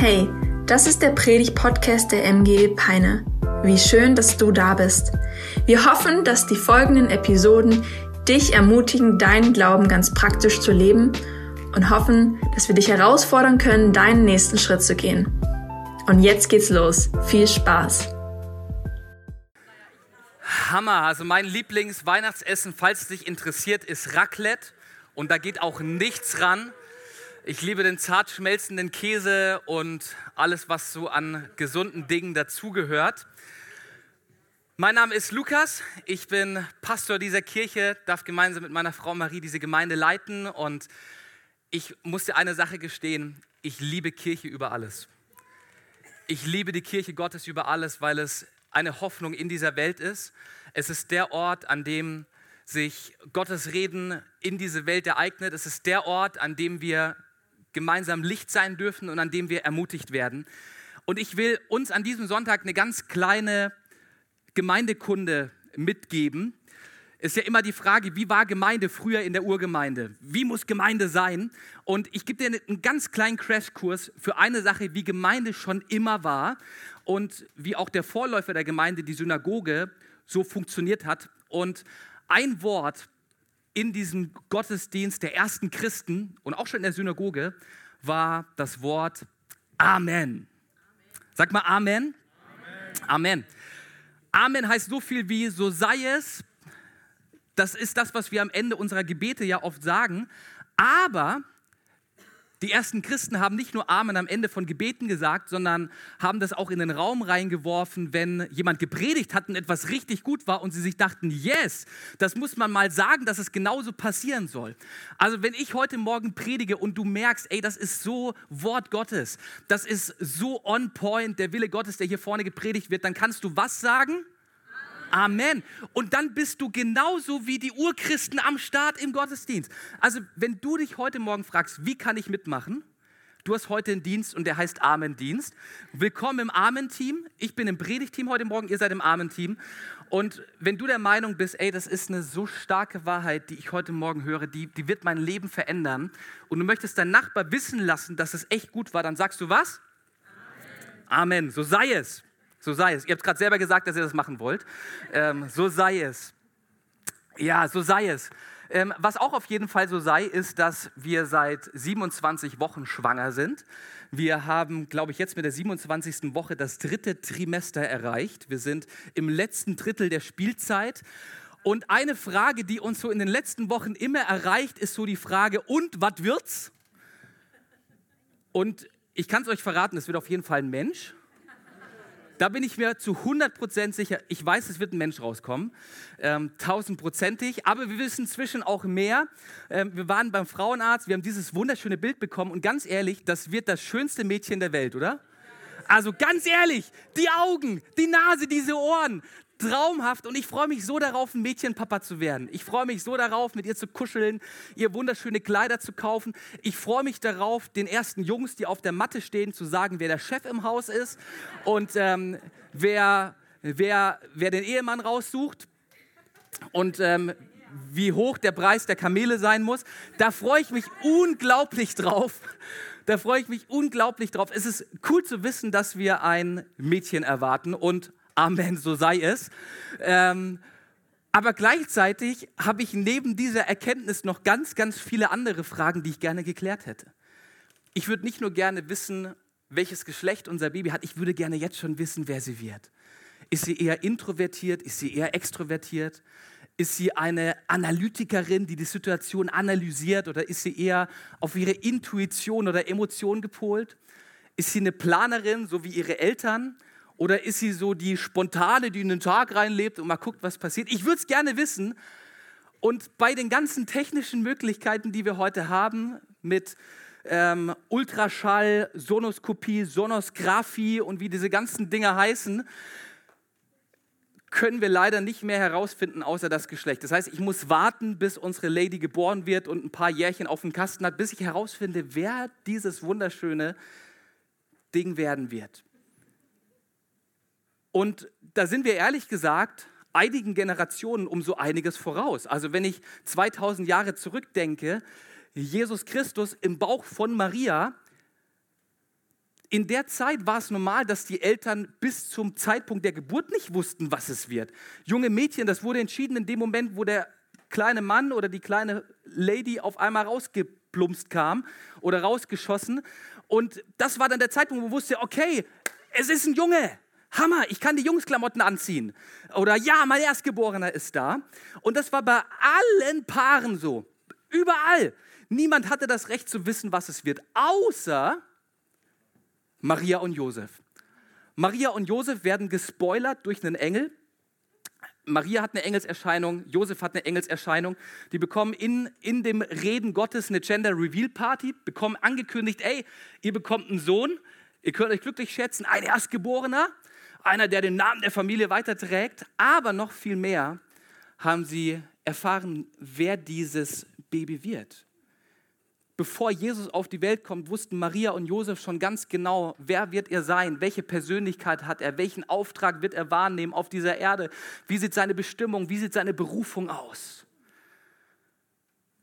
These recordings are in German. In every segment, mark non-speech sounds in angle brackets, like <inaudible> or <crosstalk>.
Hey, das ist der Predig-Podcast der MG Peine. Wie schön, dass du da bist. Wir hoffen, dass die folgenden Episoden dich ermutigen, deinen Glauben ganz praktisch zu leben und hoffen, dass wir dich herausfordern können, deinen nächsten Schritt zu gehen. Und jetzt geht's los. Viel Spaß. Hammer. Also mein Lieblingsweihnachtsessen, falls es dich interessiert, ist Raclette. Und da geht auch nichts ran. Ich liebe den zart schmelzenden Käse und alles, was so an gesunden Dingen dazugehört. Mein Name ist Lukas. Ich bin Pastor dieser Kirche, darf gemeinsam mit meiner Frau Marie diese Gemeinde leiten. Und ich muss dir eine Sache gestehen. Ich liebe Kirche über alles. Ich liebe die Kirche Gottes über alles, weil es eine Hoffnung in dieser Welt ist. Es ist der Ort, an dem sich Gottes Reden in diese Welt ereignet. Es ist der Ort, an dem wir gemeinsam Licht sein dürfen und an dem wir ermutigt werden. Und ich will uns an diesem Sonntag eine ganz kleine Gemeindekunde mitgeben. Ist ja immer die Frage, wie war Gemeinde früher in der Urgemeinde? Wie muss Gemeinde sein? Und ich gebe dir einen ganz kleinen Crashkurs für eine Sache, wie Gemeinde schon immer war und wie auch der Vorläufer der Gemeinde, die Synagoge, so funktioniert hat. Und ein Wort, in diesem Gottesdienst der ersten Christen und auch schon in der Synagoge war das Wort Amen. Sag mal Amen. Amen. Amen. Amen heißt so viel wie so sei es. Das ist das, was wir am Ende unserer Gebete ja oft sagen. Aber die ersten Christen haben nicht nur Amen am Ende von Gebeten gesagt, sondern haben das auch in den Raum reingeworfen, wenn jemand gepredigt hat und etwas richtig gut war und sie sich dachten, yes, das muss man mal sagen, dass es genauso passieren soll. Also wenn ich heute Morgen predige und du merkst, ey, das ist so Wort Gottes, das ist so on point, der Wille Gottes, der hier vorne gepredigt wird, dann kannst du was sagen? Amen. Und dann bist du genauso wie die Urchristen am Start im Gottesdienst. Also, wenn du dich heute Morgen fragst, wie kann ich mitmachen? Du hast heute einen Dienst und der heißt Amen-Dienst. Willkommen im Amen-Team. Ich bin im Predigteam heute Morgen, ihr seid im Amen-Team. Und wenn du der Meinung bist, ey, das ist eine so starke Wahrheit, die ich heute Morgen höre, die, die wird mein Leben verändern und du möchtest deinen Nachbar wissen lassen, dass es echt gut war, dann sagst du was? Amen. Amen. So sei es. So sei es. Ihr habt gerade selber gesagt, dass ihr das machen wollt. Ähm, so sei es. Ja, so sei es. Ähm, was auch auf jeden Fall so sei, ist, dass wir seit 27 Wochen schwanger sind. Wir haben, glaube ich, jetzt mit der 27. Woche das dritte Trimester erreicht. Wir sind im letzten Drittel der Spielzeit. Und eine Frage, die uns so in den letzten Wochen immer erreicht, ist so die Frage, und was wird's? Und ich kann es euch verraten, es wird auf jeden Fall ein Mensch. Da bin ich mir zu 100% sicher. Ich weiß, es wird ein Mensch rauskommen, ähm, tausendprozentig. aber wir wissen inzwischen auch mehr. Ähm, wir waren beim Frauenarzt, wir haben dieses wunderschöne Bild bekommen und ganz ehrlich, das wird das schönste Mädchen der Welt, oder? Also ganz ehrlich, die Augen, die Nase, diese Ohren, traumhaft und ich freue mich so darauf, ein Mädchenpapa zu werden. Ich freue mich so darauf, mit ihr zu kuscheln, ihr wunderschöne Kleider zu kaufen. Ich freue mich darauf, den ersten Jungs, die auf der Matte stehen, zu sagen, wer der Chef im Haus ist und ähm, wer, wer, wer den Ehemann raussucht und ähm, wie hoch der Preis der Kamele sein muss. Da freue ich mich unglaublich drauf. Da freue ich mich unglaublich drauf. Es ist cool zu wissen, dass wir ein Mädchen erwarten und Amen, so sei es. Ähm, aber gleichzeitig habe ich neben dieser Erkenntnis noch ganz, ganz viele andere Fragen, die ich gerne geklärt hätte. Ich würde nicht nur gerne wissen, welches Geschlecht unser Baby hat, ich würde gerne jetzt schon wissen, wer sie wird. Ist sie eher introvertiert? Ist sie eher extrovertiert? Ist sie eine Analytikerin, die die Situation analysiert oder ist sie eher auf ihre Intuition oder Emotion gepolt? Ist sie eine Planerin, so wie ihre Eltern? Oder ist sie so die Spontane, die in den Tag reinlebt und mal guckt, was passiert? Ich würde es gerne wissen. Und bei den ganzen technischen Möglichkeiten, die wir heute haben, mit ähm, Ultraschall, Sonoskopie, Sonosgraphie und wie diese ganzen Dinge heißen, können wir leider nicht mehr herausfinden, außer das Geschlecht. Das heißt, ich muss warten, bis unsere Lady geboren wird und ein paar Jährchen auf dem Kasten hat, bis ich herausfinde, wer dieses wunderschöne Ding werden wird. Und da sind wir ehrlich gesagt einigen Generationen um so einiges voraus. Also wenn ich 2000 Jahre zurückdenke, Jesus Christus im Bauch von Maria, in der Zeit war es normal, dass die Eltern bis zum Zeitpunkt der Geburt nicht wussten, was es wird. Junge Mädchen, das wurde entschieden in dem Moment, wo der kleine Mann oder die kleine Lady auf einmal rausgeplumpst kam oder rausgeschossen. Und das war dann der Zeitpunkt, wo man wusste, okay, es ist ein Junge. Hammer, ich kann die Jungsklamotten anziehen. Oder ja, mein Erstgeborener ist da. Und das war bei allen Paaren so. Überall. Niemand hatte das Recht zu wissen, was es wird, außer Maria und Josef. Maria und Josef werden gespoilert durch einen Engel. Maria hat eine Engelserscheinung, Josef hat eine Engelserscheinung. Die bekommen in, in dem Reden Gottes eine Gender Reveal Party, bekommen angekündigt, ey, ihr bekommt einen Sohn, ihr könnt euch glücklich schätzen, ein Erstgeborener, einer, der den Namen der Familie weiterträgt. Aber noch viel mehr haben sie erfahren, wer dieses Baby wird bevor Jesus auf die Welt kommt, wussten Maria und Josef schon ganz genau, wer wird er sein, welche Persönlichkeit hat er, welchen Auftrag wird er wahrnehmen auf dieser Erde, wie sieht seine Bestimmung, wie sieht seine Berufung aus.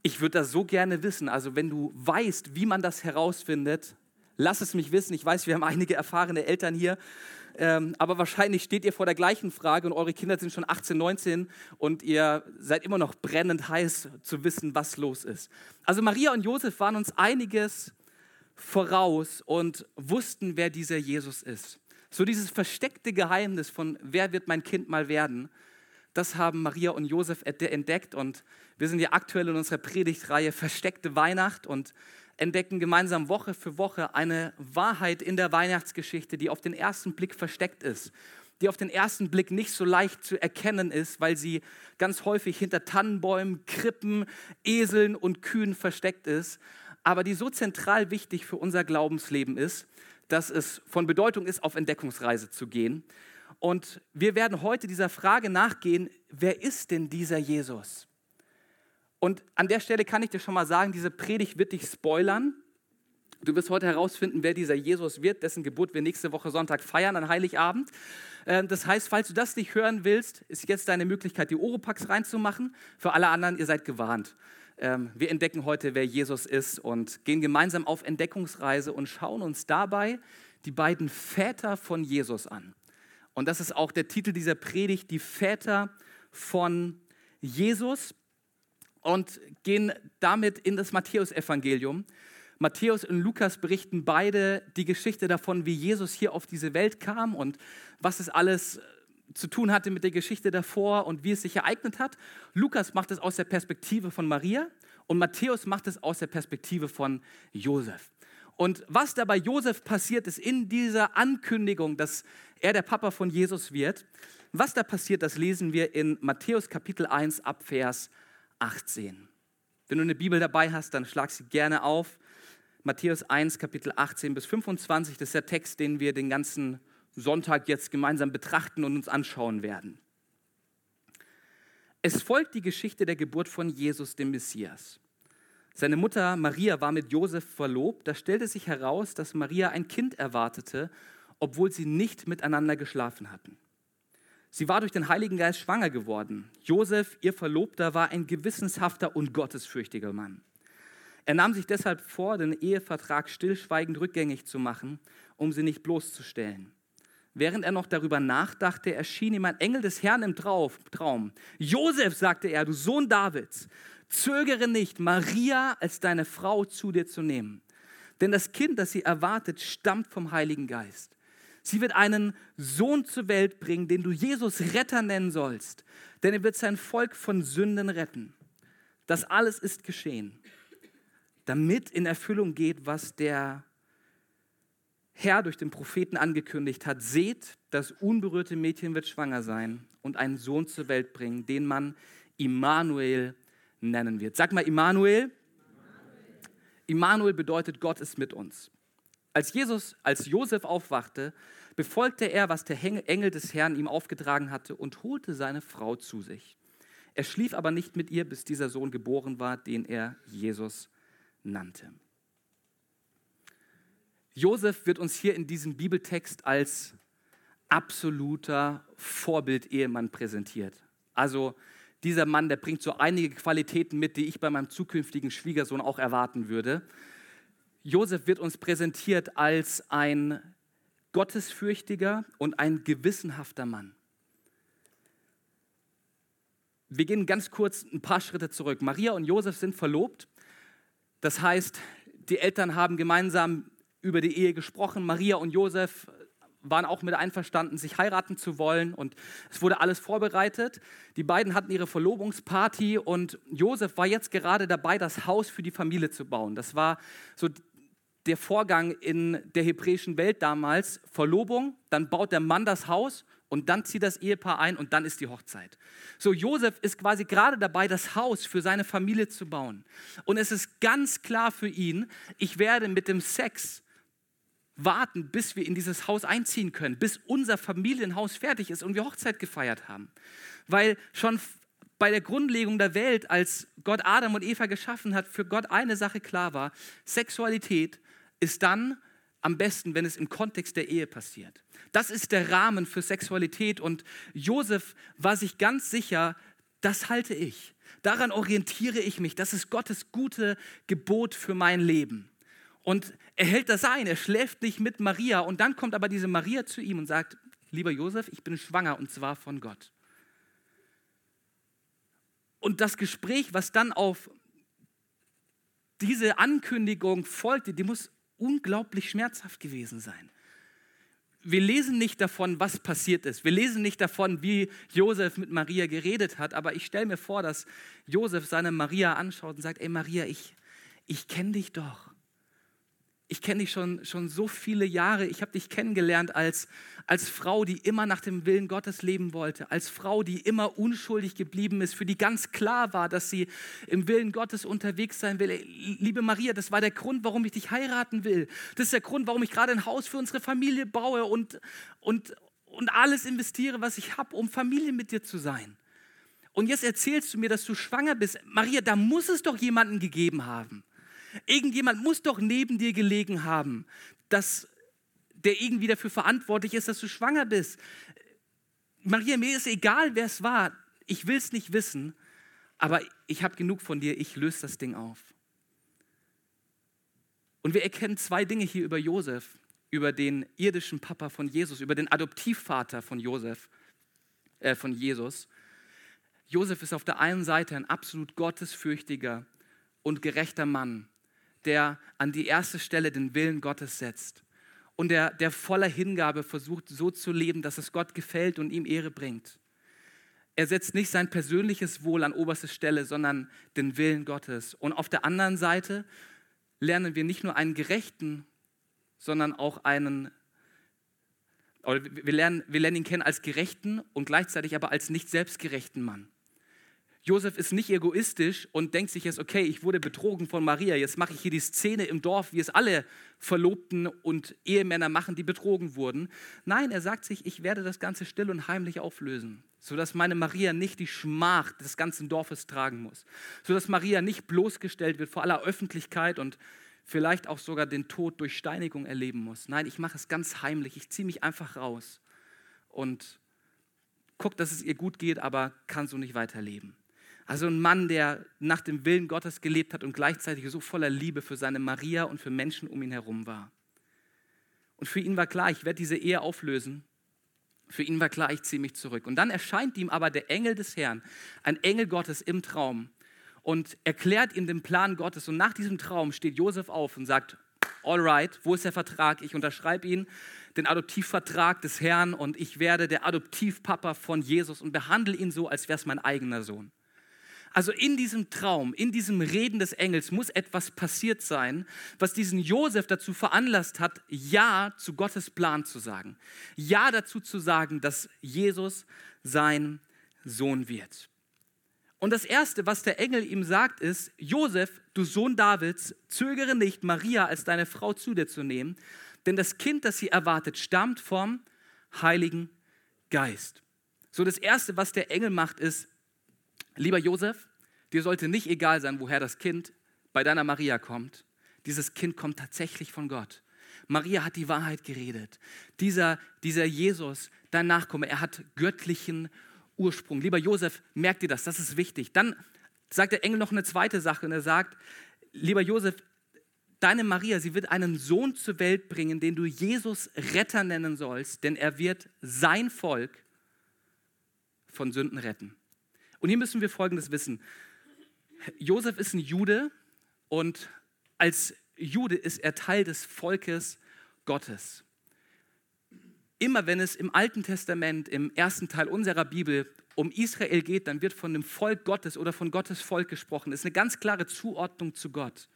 Ich würde das so gerne wissen. Also wenn du weißt, wie man das herausfindet, lass es mich wissen. Ich weiß, wir haben einige erfahrene Eltern hier. Ähm, aber wahrscheinlich steht ihr vor der gleichen Frage und eure Kinder sind schon 18, 19 und ihr seid immer noch brennend heiß zu wissen, was los ist. Also Maria und Josef waren uns einiges voraus und wussten, wer dieser Jesus ist. So dieses versteckte Geheimnis von, wer wird mein Kind mal werden, das haben Maria und Josef entdeckt und wir sind ja aktuell in unserer Predigtreihe Versteckte Weihnacht und entdecken gemeinsam Woche für Woche eine Wahrheit in der Weihnachtsgeschichte, die auf den ersten Blick versteckt ist, die auf den ersten Blick nicht so leicht zu erkennen ist, weil sie ganz häufig hinter Tannenbäumen, Krippen, Eseln und Kühen versteckt ist, aber die so zentral wichtig für unser Glaubensleben ist, dass es von Bedeutung ist, auf Entdeckungsreise zu gehen. Und wir werden heute dieser Frage nachgehen, wer ist denn dieser Jesus? Und an der Stelle kann ich dir schon mal sagen, diese Predigt wird dich spoilern. Du wirst heute herausfinden, wer dieser Jesus wird, dessen Geburt wir nächste Woche Sonntag feiern, an Heiligabend. Ähm, das heißt, falls du das nicht hören willst, ist jetzt deine Möglichkeit, die Oropax reinzumachen. Für alle anderen, ihr seid gewarnt. Ähm, wir entdecken heute, wer Jesus ist und gehen gemeinsam auf Entdeckungsreise und schauen uns dabei die beiden Väter von Jesus an. Und das ist auch der Titel dieser Predigt, die Väter von Jesus und gehen damit in das Matthäusevangelium. Matthäus und Lukas berichten beide die Geschichte davon, wie Jesus hier auf diese Welt kam und was es alles zu tun hatte mit der Geschichte davor und wie es sich ereignet hat. Lukas macht es aus der Perspektive von Maria und Matthäus macht es aus der Perspektive von Josef. Und was da bei Josef passiert ist in dieser Ankündigung, dass er der Papa von Jesus wird, was da passiert, das lesen wir in Matthäus Kapitel 1 ab Vers 18. Wenn du eine Bibel dabei hast, dann schlag sie gerne auf. Matthäus 1, Kapitel 18 bis 25, das ist der Text, den wir den ganzen Sonntag jetzt gemeinsam betrachten und uns anschauen werden. Es folgt die Geschichte der Geburt von Jesus, dem Messias. Seine Mutter Maria war mit Josef verlobt. Da stellte sich heraus, dass Maria ein Kind erwartete, obwohl sie nicht miteinander geschlafen hatten. Sie war durch den Heiligen Geist schwanger geworden. Josef, ihr Verlobter, war ein gewissenshafter und gottesfürchtiger Mann. Er nahm sich deshalb vor, den Ehevertrag stillschweigend rückgängig zu machen, um sie nicht bloßzustellen. Während er noch darüber nachdachte, erschien ihm ein Engel des Herrn im Traum. Josef, sagte er, du Sohn Davids, zögere nicht, Maria als deine Frau zu dir zu nehmen. Denn das Kind, das sie erwartet, stammt vom Heiligen Geist. Sie wird einen Sohn zur Welt bringen, den du Jesus Retter nennen sollst, denn er wird sein Volk von Sünden retten. Das alles ist geschehen, damit in Erfüllung geht, was der Herr durch den Propheten angekündigt hat. Seht, das unberührte Mädchen wird schwanger sein und einen Sohn zur Welt bringen, den man Immanuel nennen wird. Sag mal Immanuel. Immanuel bedeutet, Gott ist mit uns. Als Jesus, als Josef aufwachte, befolgte er, was der Engel des Herrn ihm aufgetragen hatte und holte seine Frau zu sich. Er schlief aber nicht mit ihr, bis dieser Sohn geboren war, den er Jesus nannte. Josef wird uns hier in diesem Bibeltext als absoluter Vorbild-Ehemann präsentiert. Also dieser Mann, der bringt so einige Qualitäten mit, die ich bei meinem zukünftigen Schwiegersohn auch erwarten würde. Josef wird uns präsentiert als ein gottesfürchtiger und ein gewissenhafter Mann. Wir gehen ganz kurz ein paar Schritte zurück. Maria und Josef sind verlobt. Das heißt, die Eltern haben gemeinsam über die Ehe gesprochen. Maria und Josef waren auch mit einverstanden, sich heiraten zu wollen und es wurde alles vorbereitet. Die beiden hatten ihre Verlobungsparty und Josef war jetzt gerade dabei, das Haus für die Familie zu bauen. Das war so der Vorgang in der hebräischen Welt damals. Verlobung, dann baut der Mann das Haus und dann zieht das Ehepaar ein und dann ist die Hochzeit. So, Josef ist quasi gerade dabei, das Haus für seine Familie zu bauen. Und es ist ganz klar für ihn, ich werde mit dem Sex warten, bis wir in dieses Haus einziehen können, bis unser Familienhaus fertig ist und wir Hochzeit gefeiert haben. Weil schon bei der Grundlegung der Welt, als Gott Adam und Eva geschaffen hat, für Gott eine Sache klar war, Sexualität ist dann am besten, wenn es im Kontext der Ehe passiert. Das ist der Rahmen für Sexualität und Josef war sich ganz sicher, das halte ich. Daran orientiere ich mich. Das ist Gottes gute Gebot für mein Leben. Und er hält das ein, er schläft nicht mit Maria. Und dann kommt aber diese Maria zu ihm und sagt, lieber Josef, ich bin schwanger und zwar von Gott. Und das Gespräch, was dann auf diese Ankündigung folgte, die muss unglaublich schmerzhaft gewesen sein. Wir lesen nicht davon, was passiert ist. Wir lesen nicht davon, wie Josef mit Maria geredet hat. Aber ich stelle mir vor, dass Josef seine Maria anschaut und sagt: Ey, Maria, ich, ich kenne dich doch ich kenne dich schon, schon so viele Jahre. Ich habe dich kennengelernt als, als Frau, die immer nach dem Willen Gottes leben wollte. Als Frau, die immer unschuldig geblieben ist, für die ganz klar war, dass sie im Willen Gottes unterwegs sein will. Liebe Maria, das war der Grund, warum ich dich heiraten will. Das ist der Grund, warum ich gerade ein Haus für unsere Familie baue und, und, und alles investiere, was ich habe, um Familie mit dir zu sein. Und jetzt erzählst du mir, dass du schwanger bist. Maria, da muss es doch jemanden gegeben haben. Irgendjemand muss doch neben dir gelegen haben, dass der irgendwie dafür verantwortlich ist, dass du schwanger bist. Maria, mir ist egal, wer es war. Ich will es nicht wissen, aber ich habe genug von dir. Ich löse das Ding auf. Und wir erkennen zwei Dinge hier über Josef, über den irdischen Papa von Jesus, über den Adoptivvater von Josef, äh, von Jesus. Josef ist auf der einen Seite ein absolut gottesfürchtiger und gerechter Mann, der an die erste Stelle den Willen Gottes setzt und der, der voller Hingabe versucht, so zu leben, dass es Gott gefällt und ihm Ehre bringt. Er setzt nicht sein persönliches Wohl an oberste Stelle, sondern den Willen Gottes. Und auf der anderen Seite lernen wir nicht nur einen gerechten, sondern auch einen, wir lernen, wir lernen ihn kennen als gerechten und gleichzeitig aber als nicht selbstgerechten Mann. Josef ist nicht egoistisch und denkt sich jetzt, okay, ich wurde betrogen von Maria, jetzt mache ich hier die Szene im Dorf, wie es alle Verlobten und Ehemänner machen, die betrogen wurden. Nein, er sagt sich, ich werde das Ganze still und heimlich auflösen, sodass meine Maria nicht die Schmach des ganzen Dorfes tragen muss, sodass Maria nicht bloßgestellt wird vor aller Öffentlichkeit und vielleicht auch sogar den Tod durch Steinigung erleben muss. Nein, ich mache es ganz heimlich, ich ziehe mich einfach raus und gucke, dass es ihr gut geht, aber kann so nicht weiterleben. Also ein Mann, der nach dem Willen Gottes gelebt hat und gleichzeitig so voller Liebe für seine Maria und für Menschen um ihn herum war. Und für ihn war klar, ich werde diese Ehe auflösen. Für ihn war klar, ich ziehe mich zurück. Und dann erscheint ihm aber der Engel des Herrn, ein Engel Gottes im Traum und erklärt ihm den Plan Gottes. Und nach diesem Traum steht Josef auf und sagt, all right, wo ist der Vertrag? Ich unterschreibe ihn, den Adoptivvertrag des Herrn und ich werde der Adoptivpapa von Jesus und behandle ihn so, als wäre es mein eigener Sohn. Also in diesem Traum, in diesem Reden des Engels muss etwas passiert sein, was diesen Josef dazu veranlasst hat, Ja zu Gottes Plan zu sagen. Ja dazu zu sagen, dass Jesus sein Sohn wird. Und das Erste, was der Engel ihm sagt, ist, Josef, du Sohn Davids, zögere nicht, Maria als deine Frau zu dir zu nehmen, denn das Kind, das sie erwartet, stammt vom Heiligen Geist. So das Erste, was der Engel macht, ist, Lieber Josef, dir sollte nicht egal sein, woher das Kind bei deiner Maria kommt. Dieses Kind kommt tatsächlich von Gott. Maria hat die Wahrheit geredet. Dieser, dieser Jesus, dein Nachkomme, er hat göttlichen Ursprung. Lieber Josef, merk dir das, das ist wichtig. Dann sagt der Engel noch eine zweite Sache und er sagt, lieber Josef, deine Maria, sie wird einen Sohn zur Welt bringen, den du Jesus Retter nennen sollst, denn er wird sein Volk von Sünden retten. Und hier müssen wir Folgendes wissen. Josef ist ein Jude und als Jude ist er Teil des Volkes Gottes. Immer wenn es im Alten Testament, im ersten Teil unserer Bibel, um Israel geht, dann wird von dem Volk Gottes oder von Gottes Volk gesprochen. Das ist eine ganz klare Zuordnung zu Gott,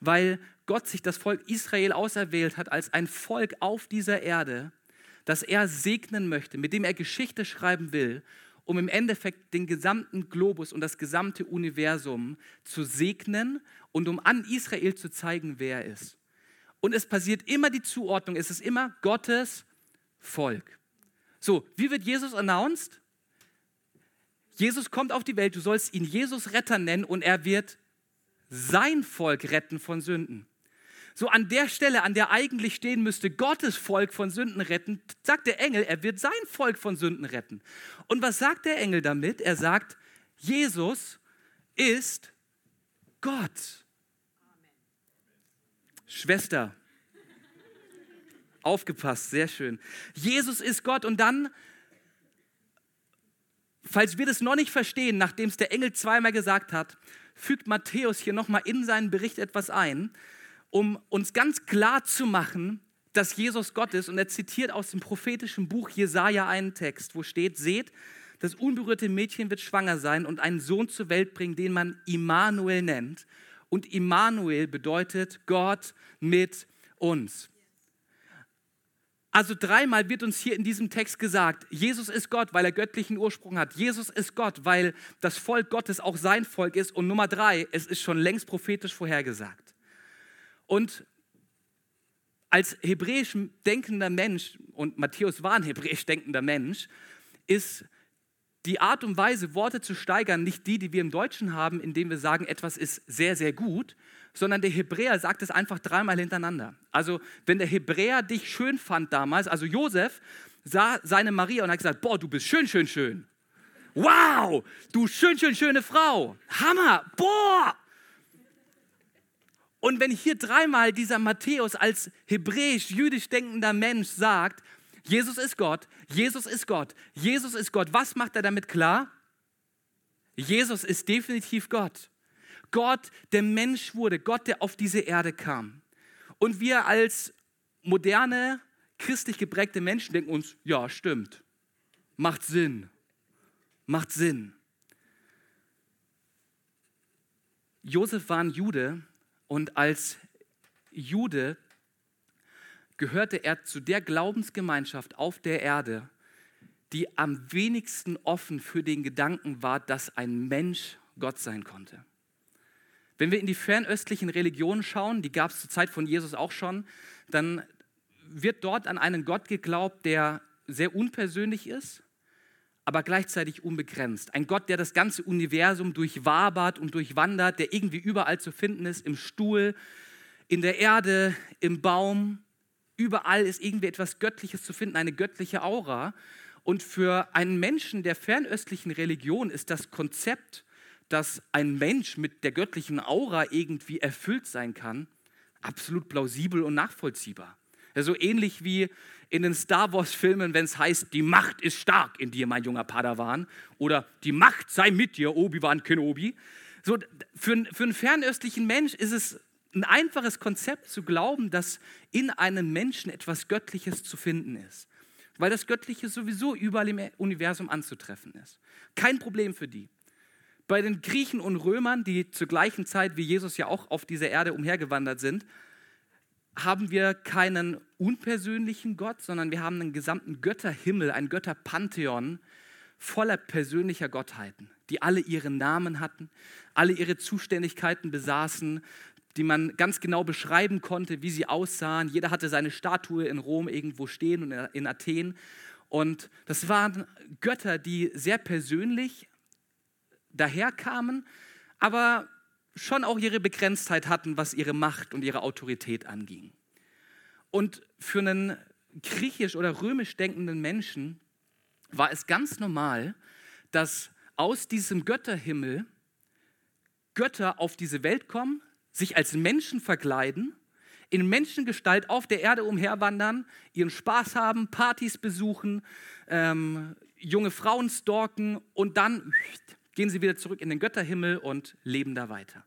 weil Gott sich das Volk Israel auserwählt hat als ein Volk auf dieser Erde, das er segnen möchte, mit dem er Geschichte schreiben will, um im Endeffekt den gesamten Globus und das gesamte Universum zu segnen und um an Israel zu zeigen, wer er ist. Und es passiert immer die Zuordnung, es ist immer Gottes Volk. So, wie wird Jesus announced? Jesus kommt auf die Welt, du sollst ihn Jesus Retter nennen und er wird sein Volk retten von Sünden. So an der Stelle, an der eigentlich stehen müsste, Gottes Volk von Sünden retten, sagt der Engel, er wird sein Volk von Sünden retten. Und was sagt der Engel damit? Er sagt, Jesus ist Gott. Schwester, aufgepasst, sehr schön. Jesus ist Gott und dann Falls wir das noch nicht verstehen, nachdem es der Engel zweimal gesagt hat, fügt Matthäus hier nochmal in seinen Bericht etwas ein, um uns ganz klar zu machen, dass Jesus Gott ist. Und er zitiert aus dem prophetischen Buch Jesaja einen Text, wo steht: Seht, das unberührte Mädchen wird schwanger sein und einen Sohn zur Welt bringen, den man Immanuel nennt. Und Immanuel bedeutet Gott mit uns. Also dreimal wird uns hier in diesem Text gesagt, Jesus ist Gott, weil er göttlichen Ursprung hat. Jesus ist Gott, weil das Volk Gottes auch sein Volk ist. Und Nummer drei, es ist schon längst prophetisch vorhergesagt. Und als hebräisch denkender Mensch, und Matthäus war ein hebräisch denkender Mensch, ist die Art und Weise, Worte zu steigern, nicht die, die wir im Deutschen haben, indem wir sagen, etwas ist sehr, sehr gut, sondern der Hebräer sagt es einfach dreimal hintereinander. Also, wenn der Hebräer dich schön fand damals, also Josef sah seine Maria und hat gesagt: Boah, du bist schön, schön, schön. Wow, du schön, schön, schöne Frau. Hammer, boah. Und wenn hier dreimal dieser Matthäus als hebräisch-jüdisch denkender Mensch sagt, Jesus ist Gott, Jesus ist Gott, Jesus ist Gott. Was macht er damit klar? Jesus ist definitiv Gott. Gott, der Mensch wurde, Gott, der auf diese Erde kam. Und wir als moderne, christlich geprägte Menschen denken uns, ja, stimmt, macht Sinn, macht Sinn. Josef war ein Jude und als Jude gehörte er zu der Glaubensgemeinschaft auf der Erde, die am wenigsten offen für den Gedanken war, dass ein Mensch Gott sein konnte. Wenn wir in die fernöstlichen Religionen schauen, die gab es zur Zeit von Jesus auch schon, dann wird dort an einen Gott geglaubt, der sehr unpersönlich ist, aber gleichzeitig unbegrenzt. Ein Gott, der das ganze Universum durchwabert und durchwandert, der irgendwie überall zu finden ist, im Stuhl, in der Erde, im Baum, Überall ist irgendwie etwas Göttliches zu finden, eine göttliche Aura. Und für einen Menschen der fernöstlichen Religion ist das Konzept, dass ein Mensch mit der göttlichen Aura irgendwie erfüllt sein kann, absolut plausibel und nachvollziehbar. So ähnlich wie in den Star Wars-Filmen, wenn es heißt, die Macht ist stark in dir, mein junger Padawan, oder die Macht sei mit dir, Obi-Wan Kenobi. So, für, für einen fernöstlichen Mensch ist es ein einfaches Konzept zu glauben, dass in einem Menschen etwas Göttliches zu finden ist. Weil das Göttliche sowieso überall im Universum anzutreffen ist. Kein Problem für die. Bei den Griechen und Römern, die zur gleichen Zeit wie Jesus ja auch auf dieser Erde umhergewandert sind, haben wir keinen unpersönlichen Gott, sondern wir haben einen gesamten Götterhimmel, ein Götterpantheon voller persönlicher Gottheiten, die alle ihre Namen hatten, alle ihre Zuständigkeiten besaßen, die man ganz genau beschreiben konnte, wie sie aussahen. Jeder hatte seine Statue in Rom irgendwo stehen und in Athen. Und das waren Götter, die sehr persönlich daherkamen, aber schon auch ihre Begrenztheit hatten, was ihre Macht und ihre Autorität anging. Und für einen griechisch oder römisch denkenden Menschen war es ganz normal, dass aus diesem Götterhimmel Götter auf diese Welt kommen, sich als Menschen verkleiden, in Menschengestalt auf der Erde umherwandern, ihren Spaß haben, Partys besuchen, ähm, junge Frauen stalken und dann gehen sie wieder zurück in den Götterhimmel und leben da weiter.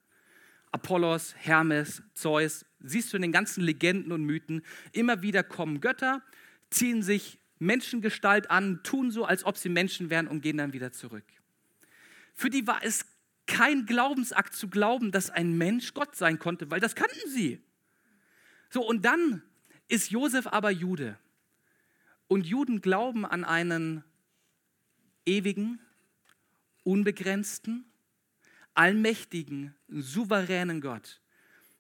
Apollos, Hermes, Zeus, siehst du in den ganzen Legenden und Mythen, immer wieder kommen Götter, ziehen sich Menschengestalt an, tun so, als ob sie Menschen wären und gehen dann wieder zurück. Für die war es kein Glaubensakt zu glauben, dass ein Mensch Gott sein konnte, weil das kannten sie. So, und dann ist Josef aber Jude. Und Juden glauben an einen ewigen, unbegrenzten, allmächtigen, souveränen Gott,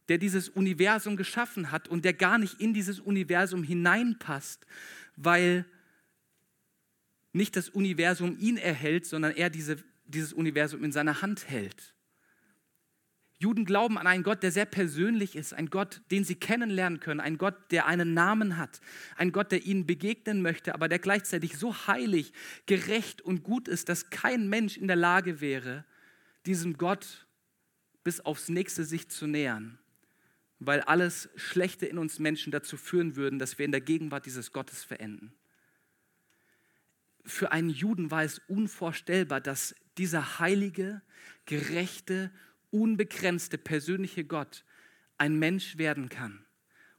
der dieses Universum geschaffen hat und der gar nicht in dieses Universum hineinpasst, weil nicht das Universum ihn erhält, sondern er diese, dieses Universum in seiner Hand hält. Juden glauben an einen Gott, der sehr persönlich ist, ein Gott, den sie kennenlernen können, ein Gott, der einen Namen hat, ein Gott, der ihnen begegnen möchte, aber der gleichzeitig so heilig, gerecht und gut ist, dass kein Mensch in der Lage wäre, diesem Gott bis aufs nächste sich zu nähern, weil alles Schlechte in uns Menschen dazu führen würden, dass wir in der Gegenwart dieses Gottes verenden. Für einen Juden war es unvorstellbar, dass dieser heilige, gerechte, unbegrenzte persönliche Gott ein Mensch werden kann.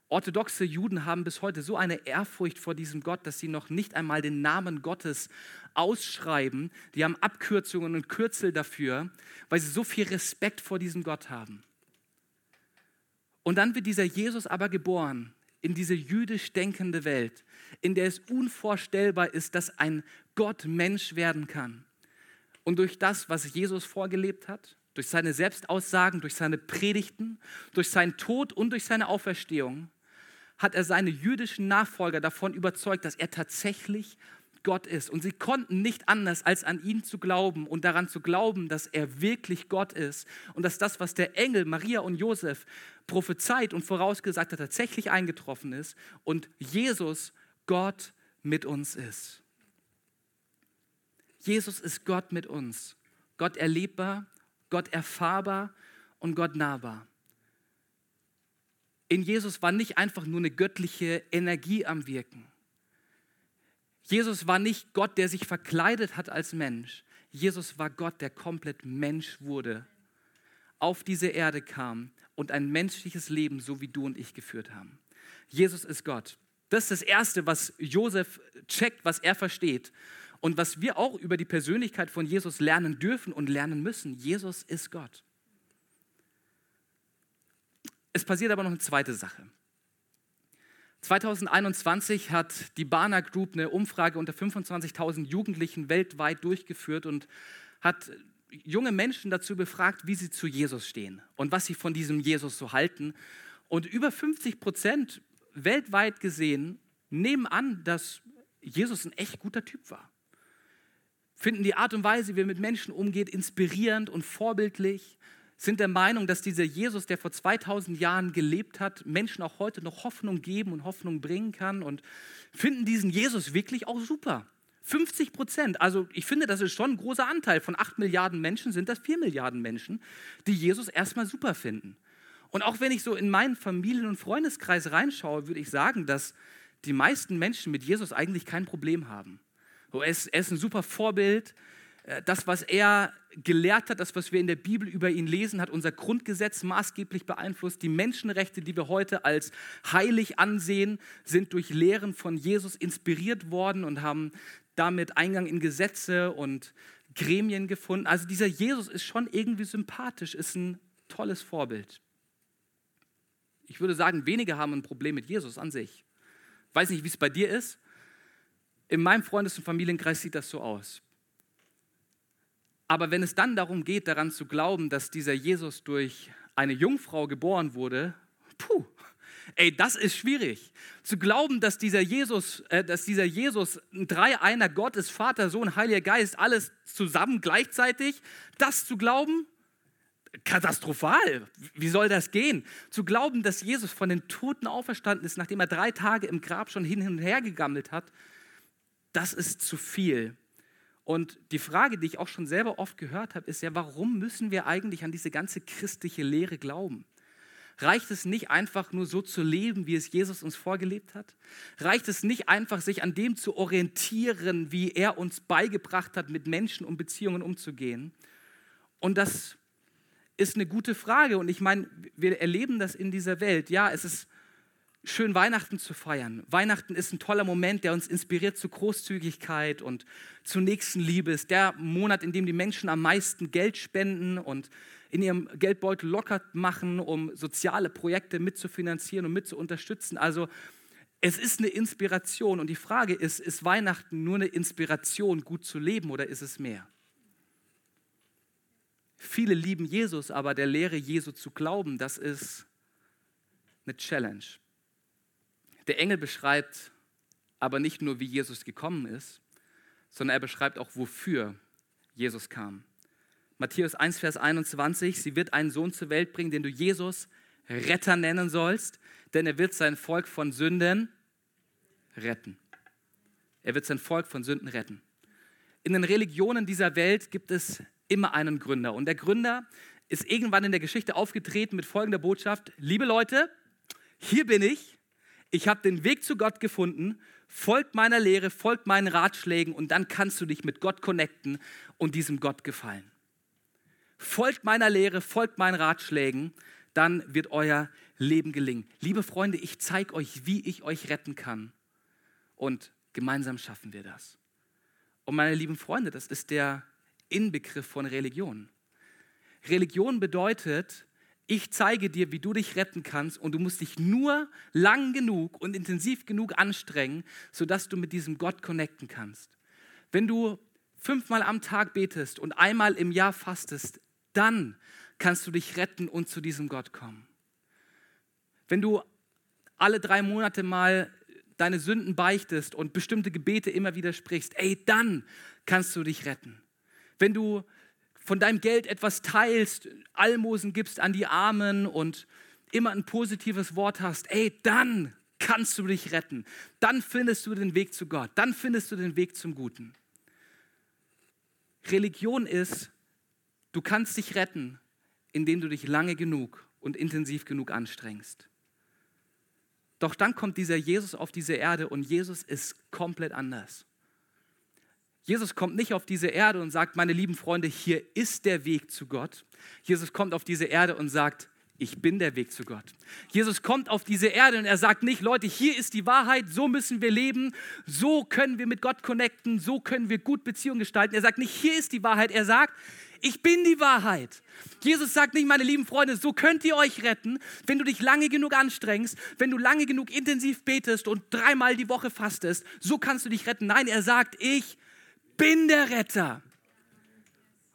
Orthodoxe Juden haben bis heute so eine Ehrfurcht vor diesem Gott, dass sie noch nicht einmal den Namen Gottes ausschreiben. Die haben Abkürzungen und Kürzel dafür, weil sie so viel Respekt vor diesem Gott haben. Und dann wird dieser Jesus aber geboren in diese jüdisch denkende Welt, in der es unvorstellbar ist, dass ein Gott Mensch werden kann. Und durch das, was Jesus vorgelebt hat, durch seine Selbstaussagen, durch seine Predigten, durch seinen Tod und durch seine Auferstehung hat er seine jüdischen Nachfolger davon überzeugt, dass er tatsächlich Gott ist. Und sie konnten nicht anders, als an ihn zu glauben und daran zu glauben, dass er wirklich Gott ist und dass das, was der Engel Maria und Josef prophezeit und vorausgesagt hat, tatsächlich eingetroffen ist und Jesus Gott mit uns ist. Jesus ist Gott mit uns, Gott erlebbar, Gott erfahrbar und Gott nahbar. In Jesus war nicht einfach nur eine göttliche Energie am Wirken. Jesus war nicht Gott, der sich verkleidet hat als Mensch. Jesus war Gott, der komplett Mensch wurde, auf diese Erde kam und ein menschliches Leben, so wie du und ich geführt haben. Jesus ist Gott. Das ist das Erste, was Josef checkt, was er versteht. Und was wir auch über die Persönlichkeit von Jesus lernen dürfen und lernen müssen, Jesus ist Gott. Es passiert aber noch eine zweite Sache. 2021 hat die Barna Group eine Umfrage unter 25.000 Jugendlichen weltweit durchgeführt und hat junge Menschen dazu befragt, wie sie zu Jesus stehen und was sie von diesem Jesus so halten. Und über 50 Prozent weltweit gesehen nehmen an, dass Jesus ein echt guter Typ war finden die Art und Weise, wie er mit Menschen umgeht, inspirierend und vorbildlich, sind der Meinung, dass dieser Jesus, der vor 2000 Jahren gelebt hat, Menschen auch heute noch Hoffnung geben und Hoffnung bringen kann und finden diesen Jesus wirklich auch super. 50 Prozent, also ich finde, das ist schon ein großer Anteil. Von 8 Milliarden Menschen sind das 4 Milliarden Menschen, die Jesus erstmal super finden. Und auch wenn ich so in meinen Familien- und Freundeskreis reinschaue, würde ich sagen, dass die meisten Menschen mit Jesus eigentlich kein Problem haben. Er ist, er ist ein super Vorbild. Äh, das, was er gelehrt hat, das, was wir in der Bibel über ihn lesen, hat unser Grundgesetz maßgeblich beeinflusst. Die Menschenrechte, die wir heute als heilig ansehen, sind durch Lehren von Jesus inspiriert worden und haben damit Eingang in Gesetze und Gremien gefunden. Also dieser Jesus ist schon irgendwie sympathisch, ist ein tolles Vorbild. Ich würde sagen, wenige haben ein Problem mit Jesus an sich. Ich weiß nicht, wie es bei dir ist. In meinem Freundes- und Familienkreis sieht das so aus. Aber wenn es dann darum geht, daran zu glauben, dass dieser Jesus durch eine Jungfrau geboren wurde, puh, ey, das ist schwierig. Zu glauben, dass dieser Jesus, äh, dass dieser Jesus ein Dreieiner Gott ist, Vater, Sohn, Heiliger Geist, alles zusammen gleichzeitig, das zu glauben, katastrophal. Wie soll das gehen? Zu glauben, dass Jesus von den Toten auferstanden ist, nachdem er drei Tage im Grab schon hin und her gegammelt hat, das ist zu viel. Und die Frage, die ich auch schon selber oft gehört habe, ist ja, warum müssen wir eigentlich an diese ganze christliche Lehre glauben? Reicht es nicht einfach nur so zu leben, wie es Jesus uns vorgelebt hat? Reicht es nicht einfach, sich an dem zu orientieren, wie er uns beigebracht hat, mit Menschen und Beziehungen umzugehen? Und das ist eine gute Frage. Und ich meine, wir erleben das in dieser Welt. Ja, es ist schön, Weihnachten zu feiern. Weihnachten ist ein toller Moment, der uns inspiriert zu Großzügigkeit und zu Nächstenliebe. Ist der Monat, in dem die Menschen am meisten Geld spenden und in ihrem Geldbeutel locker machen, um soziale Projekte mitzufinanzieren und mit zu unterstützen. Also es ist eine Inspiration und die Frage ist, ist Weihnachten nur eine Inspiration, gut zu leben oder ist es mehr? Viele lieben Jesus, aber der Lehre Jesu zu glauben, das ist eine Challenge. Der Engel beschreibt aber nicht nur, wie Jesus gekommen ist, sondern er beschreibt auch, wofür Jesus kam. Matthäus 1, Vers 21, sie wird einen Sohn zur Welt bringen, den du Jesus Retter nennen sollst, denn er wird sein Volk von Sünden retten. Er wird sein Volk von Sünden retten. In den Religionen dieser Welt gibt es immer einen Gründer. Und der Gründer ist irgendwann in der Geschichte aufgetreten mit folgender Botschaft. Liebe Leute, hier bin ich. Ich habe den Weg zu Gott gefunden. Folgt meiner Lehre, folgt meinen Ratschlägen und dann kannst du dich mit Gott connecten und diesem Gott gefallen. Folgt meiner Lehre, folgt meinen Ratschlägen, dann wird euer Leben gelingen. Liebe Freunde, ich zeige euch, wie ich euch retten kann. Und gemeinsam schaffen wir das. Und meine lieben Freunde, das ist der Inbegriff von Religion. Religion bedeutet, ich zeige dir, wie du dich retten kannst und du musst dich nur lang genug und intensiv genug anstrengen, sodass du mit diesem Gott connecten kannst. Wenn du fünfmal am Tag betest und einmal im Jahr fastest, dann kannst du dich retten und zu diesem Gott kommen. Wenn du alle drei Monate mal deine Sünden beichtest und bestimmte Gebete immer wieder sprichst, ey, dann kannst du dich retten wenn du von deinem Geld etwas teilst, Almosen gibst an die Armen und immer ein positives Wort hast, ey, dann kannst du dich retten. Dann findest du den Weg zu Gott. Dann findest du den Weg zum Guten. Religion ist, du kannst dich retten, indem du dich lange genug und intensiv genug anstrengst. Doch dann kommt dieser Jesus auf diese Erde und Jesus ist komplett anders. Jesus kommt nicht auf diese Erde und sagt, meine lieben Freunde, hier ist der Weg zu Gott. Jesus kommt auf diese Erde und sagt, ich bin der Weg zu Gott. Jesus kommt auf diese Erde und er sagt nicht, Leute, hier ist die Wahrheit, so müssen wir leben, so können wir mit Gott connecten, so können wir gut Beziehungen gestalten. Er sagt nicht, hier ist die Wahrheit, er sagt, ich bin die Wahrheit. Jesus sagt nicht, meine lieben Freunde, so könnt ihr euch retten, wenn du dich lange genug anstrengst, wenn du lange genug intensiv betest und dreimal die Woche fastest, so kannst du dich retten. Nein, er sagt, ich bin der Retter.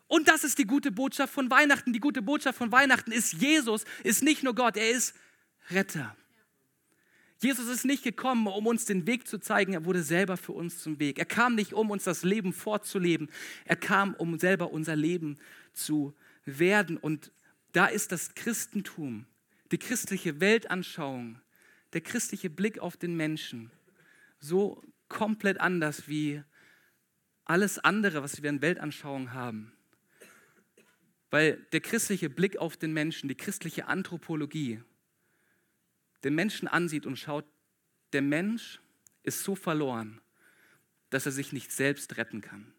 Und das ist die gute Botschaft von Weihnachten. Die gute Botschaft von Weihnachten ist, Jesus ist nicht nur Gott, er ist Retter. Jesus ist nicht gekommen, um uns den Weg zu zeigen, er wurde selber für uns zum Weg. Er kam nicht, um uns das Leben vorzuleben, er kam, um selber unser Leben zu werden. Und da ist das Christentum, die christliche Weltanschauung, der christliche Blick auf den Menschen so komplett anders wie alles andere, was wir in Weltanschauung haben. Weil der christliche Blick auf den Menschen, die christliche Anthropologie, den Menschen ansieht und schaut, der Mensch ist so verloren, dass er sich nicht selbst retten kann.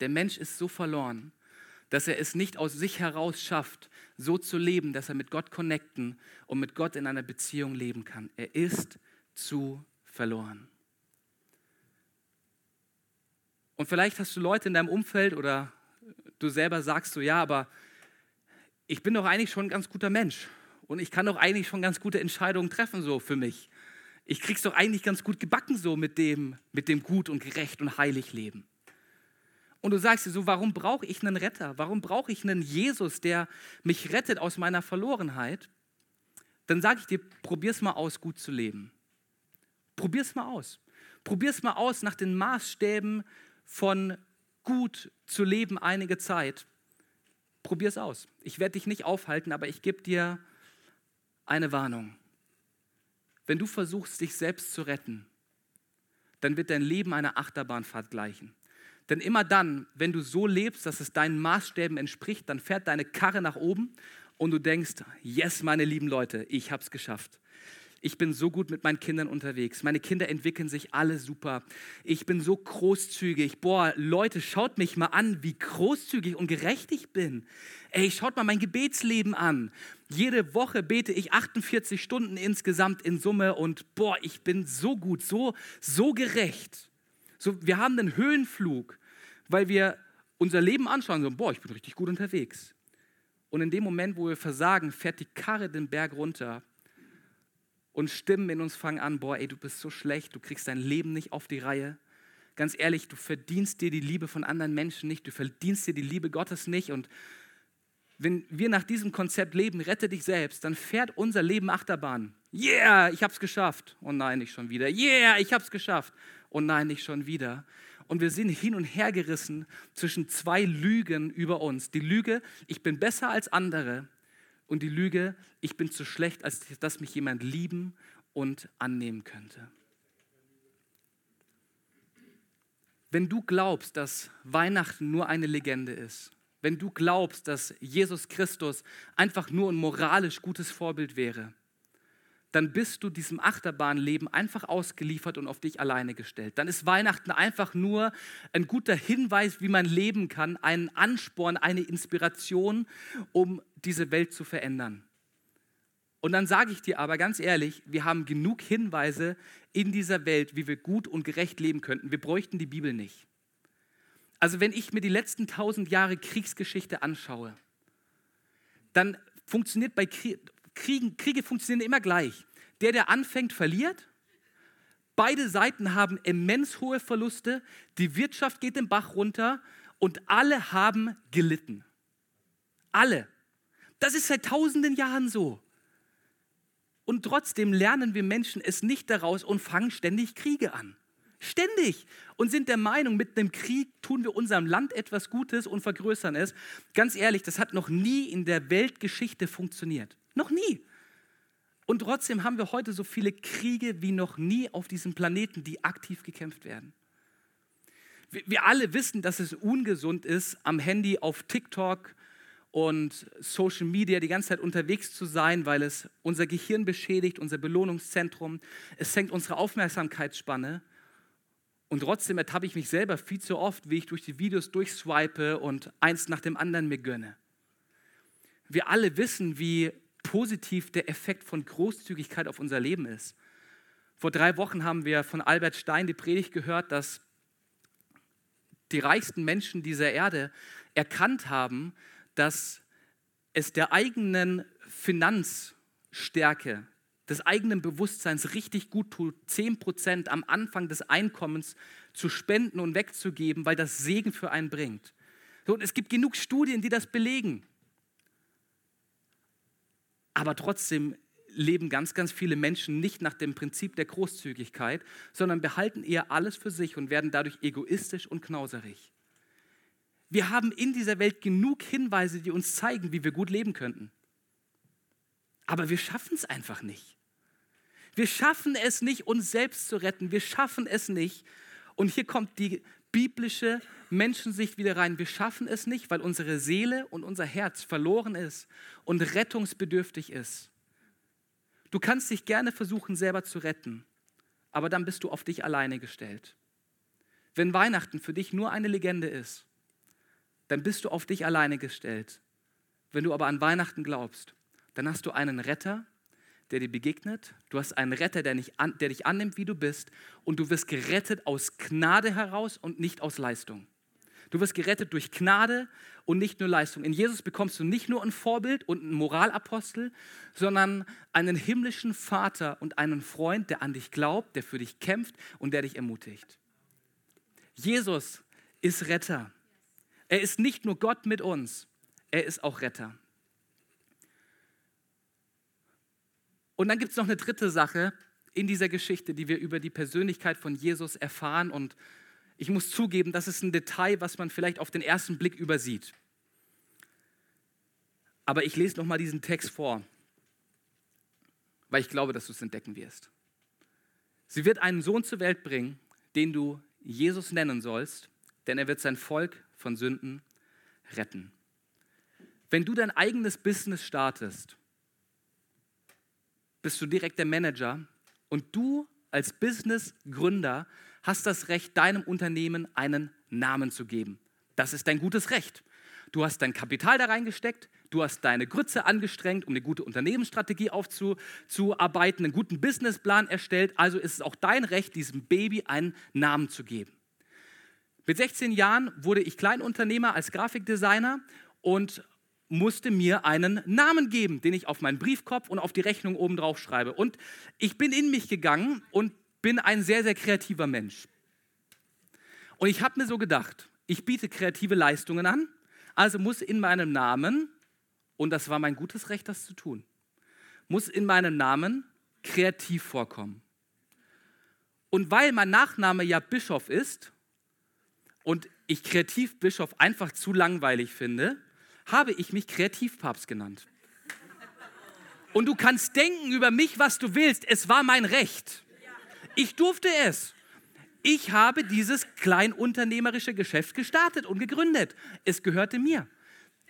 Der Mensch ist so verloren, dass er es nicht aus sich heraus schafft, so zu leben, dass er mit Gott connecten und mit Gott in einer Beziehung leben kann. Er ist zu verloren. Und vielleicht hast du Leute in deinem Umfeld oder du selber sagst so, ja, aber ich bin doch eigentlich schon ein ganz guter Mensch und ich kann doch eigentlich schon ganz gute Entscheidungen treffen so für mich. Ich krieg's doch eigentlich ganz gut gebacken so mit dem, mit dem gut und gerecht und heilig Leben. Und du sagst dir so, warum brauche ich einen Retter? Warum brauche ich einen Jesus, der mich rettet aus meiner Verlorenheit? Dann sage ich dir, probier's mal aus, gut zu leben. Probier's mal aus. Probier's mal aus nach den Maßstäben von gut zu leben einige Zeit, probier es aus. Ich werde dich nicht aufhalten, aber ich gebe dir eine Warnung. Wenn du versuchst, dich selbst zu retten, dann wird dein Leben einer Achterbahnfahrt gleichen. Denn immer dann, wenn du so lebst, dass es deinen Maßstäben entspricht, dann fährt deine Karre nach oben und du denkst, yes, meine lieben Leute, ich habe es geschafft. Ich bin so gut mit meinen Kindern unterwegs. Meine Kinder entwickeln sich alle super. Ich bin so großzügig. Boah, Leute, schaut mich mal an, wie großzügig und gerecht ich bin. Ey, schaut mal mein Gebetsleben an. Jede Woche bete ich 48 Stunden insgesamt in Summe und boah, ich bin so gut, so, so gerecht. So, wir haben einen Höhenflug, weil wir unser Leben anschauen, so, boah, ich bin richtig gut unterwegs. Und in dem Moment, wo wir versagen, fährt die Karre den Berg runter und Stimmen in uns fangen an, boah, ey, du bist so schlecht, du kriegst dein Leben nicht auf die Reihe. Ganz ehrlich, du verdienst dir die Liebe von anderen Menschen nicht, du verdienst dir die Liebe Gottes nicht. Und wenn wir nach diesem Konzept leben, rette dich selbst, dann fährt unser Leben Achterbahn. Yeah, ich hab's geschafft. Oh nein, nicht schon wieder. Yeah, ich hab's geschafft. Oh nein, nicht schon wieder. Und wir sind hin und her gerissen zwischen zwei Lügen über uns. Die Lüge, ich bin besser als andere. Und die Lüge, ich bin zu schlecht, als dass mich jemand lieben und annehmen könnte. Wenn du glaubst, dass Weihnachten nur eine Legende ist, wenn du glaubst, dass Jesus Christus einfach nur ein moralisch gutes Vorbild wäre, dann bist du diesem Achterbahnleben einfach ausgeliefert und auf dich alleine gestellt. Dann ist Weihnachten einfach nur ein guter Hinweis, wie man leben kann, ein Ansporn, eine Inspiration, um diese Welt zu verändern. Und dann sage ich dir aber ganz ehrlich, wir haben genug Hinweise in dieser Welt, wie wir gut und gerecht leben könnten. Wir bräuchten die Bibel nicht. Also wenn ich mir die letzten tausend Jahre Kriegsgeschichte anschaue, dann funktioniert bei Kriegen, Kriege funktionieren immer gleich. Der, der anfängt, verliert. Beide Seiten haben immens hohe Verluste. Die Wirtschaft geht den Bach runter und alle haben gelitten. Alle. Das ist seit tausenden Jahren so. Und trotzdem lernen wir Menschen es nicht daraus und fangen ständig Kriege an. Ständig. Und sind der Meinung, mit einem Krieg tun wir unserem Land etwas Gutes und vergrößern es. Ganz ehrlich, das hat noch nie in der Weltgeschichte funktioniert. Noch nie. Und trotzdem haben wir heute so viele Kriege wie noch nie auf diesem Planeten, die aktiv gekämpft werden. Wir, alle wissen, dass es ungesund ist, am Handy auf TikTok und Social Media die ganze Zeit unterwegs zu sein, weil es unser Gehirn beschädigt, unser Belohnungszentrum. Es senkt unsere Aufmerksamkeitsspanne. Und trotzdem ertappe ich mich selber viel zu oft, wie ich durch die Videos durchswipe und eins nach dem anderen mir gönne. Wir alle wissen, wie positiv der Effekt von Großzügigkeit auf unser Leben ist. Vor drei Wochen haben wir von Albert Stein die Predigt gehört, dass die reichsten Menschen dieser Erde erkannt haben, dass es der eigenen Finanzstärke, des eigenen Bewusstseins richtig gut tut, 10% am Anfang des Einkommens zu spenden und wegzugeben, weil das Segen für einen bringt. So, und es gibt genug Studien, die das belegen. Aber trotzdem leben ganz, ganz viele Menschen nicht nach dem Prinzip der Großzügigkeit, sondern behalten eher alles für sich und werden dadurch egoistisch und knauserig. Wir haben in dieser Welt genug Hinweise, die uns zeigen, wie wir gut leben könnten. Aber wir schaffen es einfach nicht. Wir schaffen es nicht, uns selbst zu retten. Wir schaffen es nicht. Und hier kommt die biblische Menschensicht wieder rein. Wir schaffen es nicht, weil unsere Seele und unser Herz verloren ist und rettungsbedürftig ist. Du kannst dich gerne versuchen, selber zu retten, aber dann bist du auf dich alleine gestellt. Wenn Weihnachten für dich nur eine Legende ist, dann bist du auf dich alleine gestellt. Wenn du aber an Weihnachten glaubst, dann hast du einen Retter, der dir begegnet. Du hast einen Retter, der, an, der dich annimmt, wie du bist. Und du wirst gerettet aus Gnade heraus und nicht aus Leistung. Du wirst gerettet durch Gnade und nicht nur Leistung. In Jesus bekommst du nicht nur ein Vorbild und einen Moralapostel, sondern einen himmlischen Vater und einen Freund, der an dich glaubt, der für dich kämpft und der dich ermutigt. Jesus ist Retter. Er ist nicht nur Gott mit uns, er ist auch Retter. Und dann gibt es noch eine dritte Sache in dieser Geschichte, die wir über die Persönlichkeit von Jesus erfahren. Und ich muss zugeben, das ist ein Detail, was man vielleicht auf den ersten Blick übersieht. Aber ich lese nochmal diesen Text vor, weil ich glaube, dass du es entdecken wirst. Sie wird einen Sohn zur Welt bringen, den du Jesus nennen sollst, denn er wird sein Volk von Sünden retten. Wenn du dein eigenes Business startest, bist du direkt der Manager und du als Businessgründer hast das Recht, deinem Unternehmen einen Namen zu geben. Das ist dein gutes Recht. Du hast dein Kapital da reingesteckt, du hast deine Grütze angestrengt, um eine gute Unternehmensstrategie aufzuarbeiten, einen guten Businessplan erstellt. Also ist es auch dein Recht, diesem Baby einen Namen zu geben. Mit 16 Jahren wurde ich Kleinunternehmer als Grafikdesigner und musste mir einen Namen geben, den ich auf meinen Briefkopf und auf die Rechnung oben drauf schreibe. Und ich bin in mich gegangen und bin ein sehr, sehr kreativer Mensch. Und ich habe mir so gedacht, ich biete kreative Leistungen an, also muss in meinem Namen, und das war mein gutes Recht, das zu tun, muss in meinem Namen kreativ vorkommen. Und weil mein Nachname ja Bischof ist und ich Kreativbischof einfach zu langweilig finde, habe ich mich Kreativpapst genannt. Und du kannst denken über mich, was du willst. Es war mein Recht. Ich durfte es. Ich habe dieses kleinunternehmerische Geschäft gestartet und gegründet. Es gehörte mir.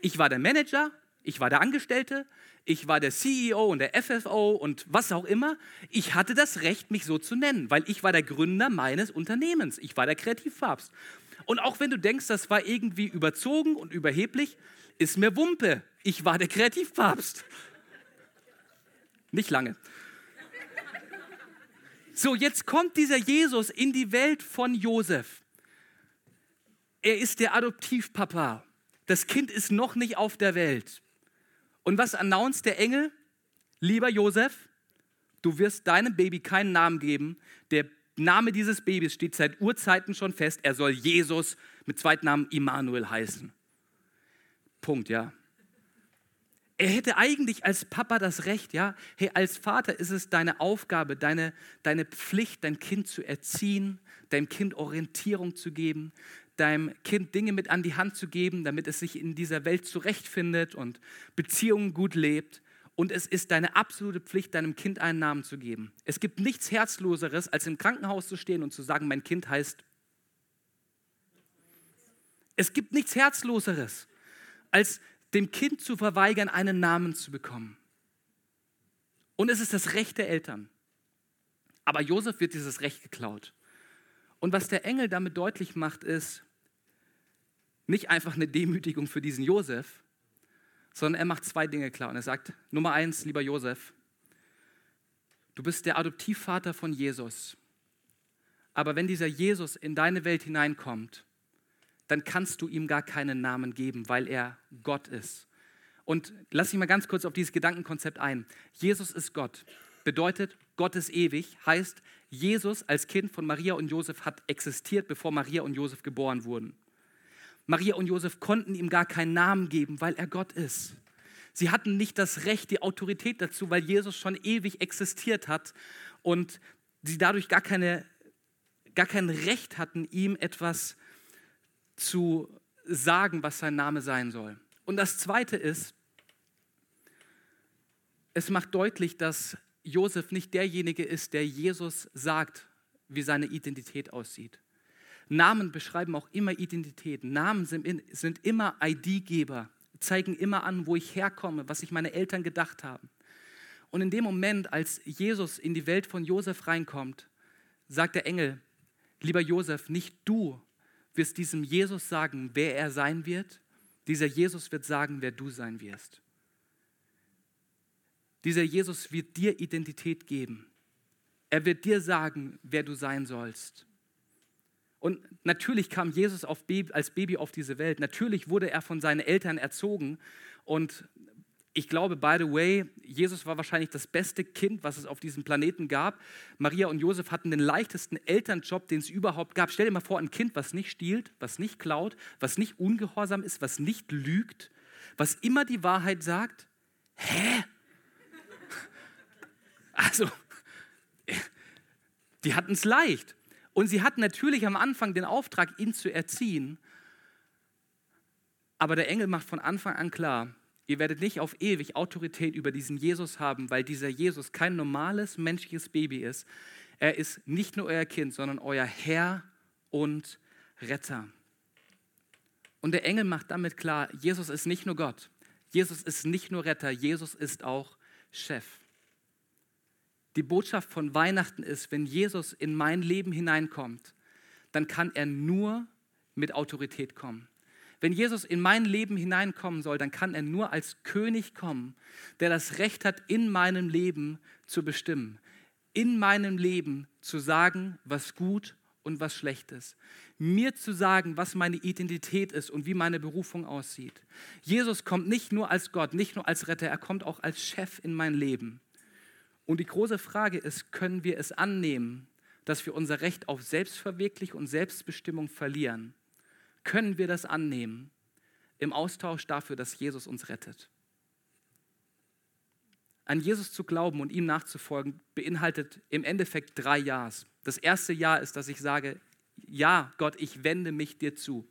Ich war der Manager, ich war der Angestellte, ich war der CEO und der FFO und was auch immer. Ich hatte das Recht, mich so zu nennen, weil ich war der Gründer meines Unternehmens. Ich war der Kreativpapst. Und auch wenn du denkst, das war irgendwie überzogen und überheblich, ist mir Wumpe. Ich war der Kreativpapst. Nicht lange. So, jetzt kommt dieser Jesus in die Welt von Josef. Er ist der Adoptivpapa. Das Kind ist noch nicht auf der Welt. Und was announced der Engel? Lieber Josef, du wirst deinem Baby keinen Namen geben. Der Name dieses Babys steht seit Urzeiten schon fest. Er soll Jesus mit Zweitnamen Immanuel heißen. Punkt, ja. Er hätte eigentlich als Papa das Recht, ja, hey, als Vater ist es deine Aufgabe, deine, deine Pflicht, dein Kind zu erziehen, deinem Kind Orientierung zu geben, deinem Kind Dinge mit an die Hand zu geben, damit es sich in dieser Welt zurechtfindet und Beziehungen gut lebt. Und es ist deine absolute Pflicht, deinem Kind einen Namen zu geben. Es gibt nichts Herzloseres, als im Krankenhaus zu stehen und zu sagen, mein Kind heißt. Es gibt nichts Herzloseres, als dem Kind zu verweigern, einen Namen zu bekommen. Und es ist das Recht der Eltern. Aber Josef wird dieses Recht geklaut. Und was der Engel damit deutlich macht, ist nicht einfach eine Demütigung für diesen Josef, sondern er macht zwei Dinge klar. Und er sagt, Nummer eins, lieber Josef, du bist der Adoptivvater von Jesus. Aber wenn dieser Jesus in deine Welt hineinkommt, dann kannst du ihm gar keinen Namen geben, weil er Gott ist. Und lass mich mal ganz kurz auf dieses Gedankenkonzept ein. Jesus ist Gott. Bedeutet, Gott ist ewig, heißt, Jesus als Kind von Maria und Josef hat existiert, bevor Maria und Josef geboren wurden. Maria und Josef konnten ihm gar keinen Namen geben, weil er Gott ist. Sie hatten nicht das Recht, die Autorität dazu, weil Jesus schon ewig existiert hat und sie dadurch gar, keine, gar kein Recht hatten, ihm etwas zu sagen, was sein Name sein soll. Und das Zweite ist, es macht deutlich, dass Josef nicht derjenige ist, der Jesus sagt, wie seine Identität aussieht. Namen beschreiben auch immer Identität. Namen sind, sind immer ID-Geber, zeigen immer an, wo ich herkomme, was sich meine Eltern gedacht haben. Und in dem Moment, als Jesus in die Welt von Josef reinkommt, sagt der Engel, lieber Josef, nicht du wirst diesem Jesus sagen, wer er sein wird. Dieser Jesus wird sagen, wer du sein wirst. Dieser Jesus wird dir Identität geben. Er wird dir sagen, wer du sein sollst. Und natürlich kam Jesus als Baby auf diese Welt. Natürlich wurde er von seinen Eltern erzogen. Und ich glaube, by the way, Jesus war wahrscheinlich das beste Kind, was es auf diesem Planeten gab. Maria und Josef hatten den leichtesten Elternjob, den es überhaupt gab. Stell dir mal vor, ein Kind, was nicht stiehlt, was nicht klaut, was nicht ungehorsam ist, was nicht lügt, was immer die Wahrheit sagt. Hä? <laughs> Also, <laughs> die hatten es leicht. Und sie hatten natürlich am Anfang den Auftrag, ihn zu erziehen. Aber der Engel macht von Anfang an klar, Ihr werdet nicht auf ewig Autorität über diesen Jesus haben, weil dieser Jesus kein normales menschliches Baby ist. Er ist nicht nur euer Kind, sondern euer Herr und Retter. Und der Engel macht damit klar, Jesus ist nicht nur Gott. Jesus ist nicht nur Retter, Jesus ist auch Chef. Die Botschaft von Weihnachten ist, wenn Jesus in mein Leben hineinkommt, dann kann er nur mit Autorität kommen. Wenn Jesus in mein Leben hineinkommen soll, dann kann er nur als König kommen, der das Recht hat, in meinem Leben zu bestimmen, in meinem Leben zu sagen, was gut und was schlecht ist, mir zu sagen, was meine Identität ist und wie meine Berufung aussieht. Jesus kommt nicht nur als Gott, nicht nur als Retter, er kommt auch als Chef in mein Leben. Und die große Frage ist, können wir es annehmen, dass wir unser Recht auf Selbstverwirklichung und Selbstbestimmung verlieren? Können wir das annehmen im Austausch dafür, dass Jesus uns rettet? An Jesus zu glauben und ihm nachzufolgen beinhaltet im Endeffekt drei Ja's. Das erste Jahr ist, dass ich sage, ja, Gott, ich wende mich dir zu.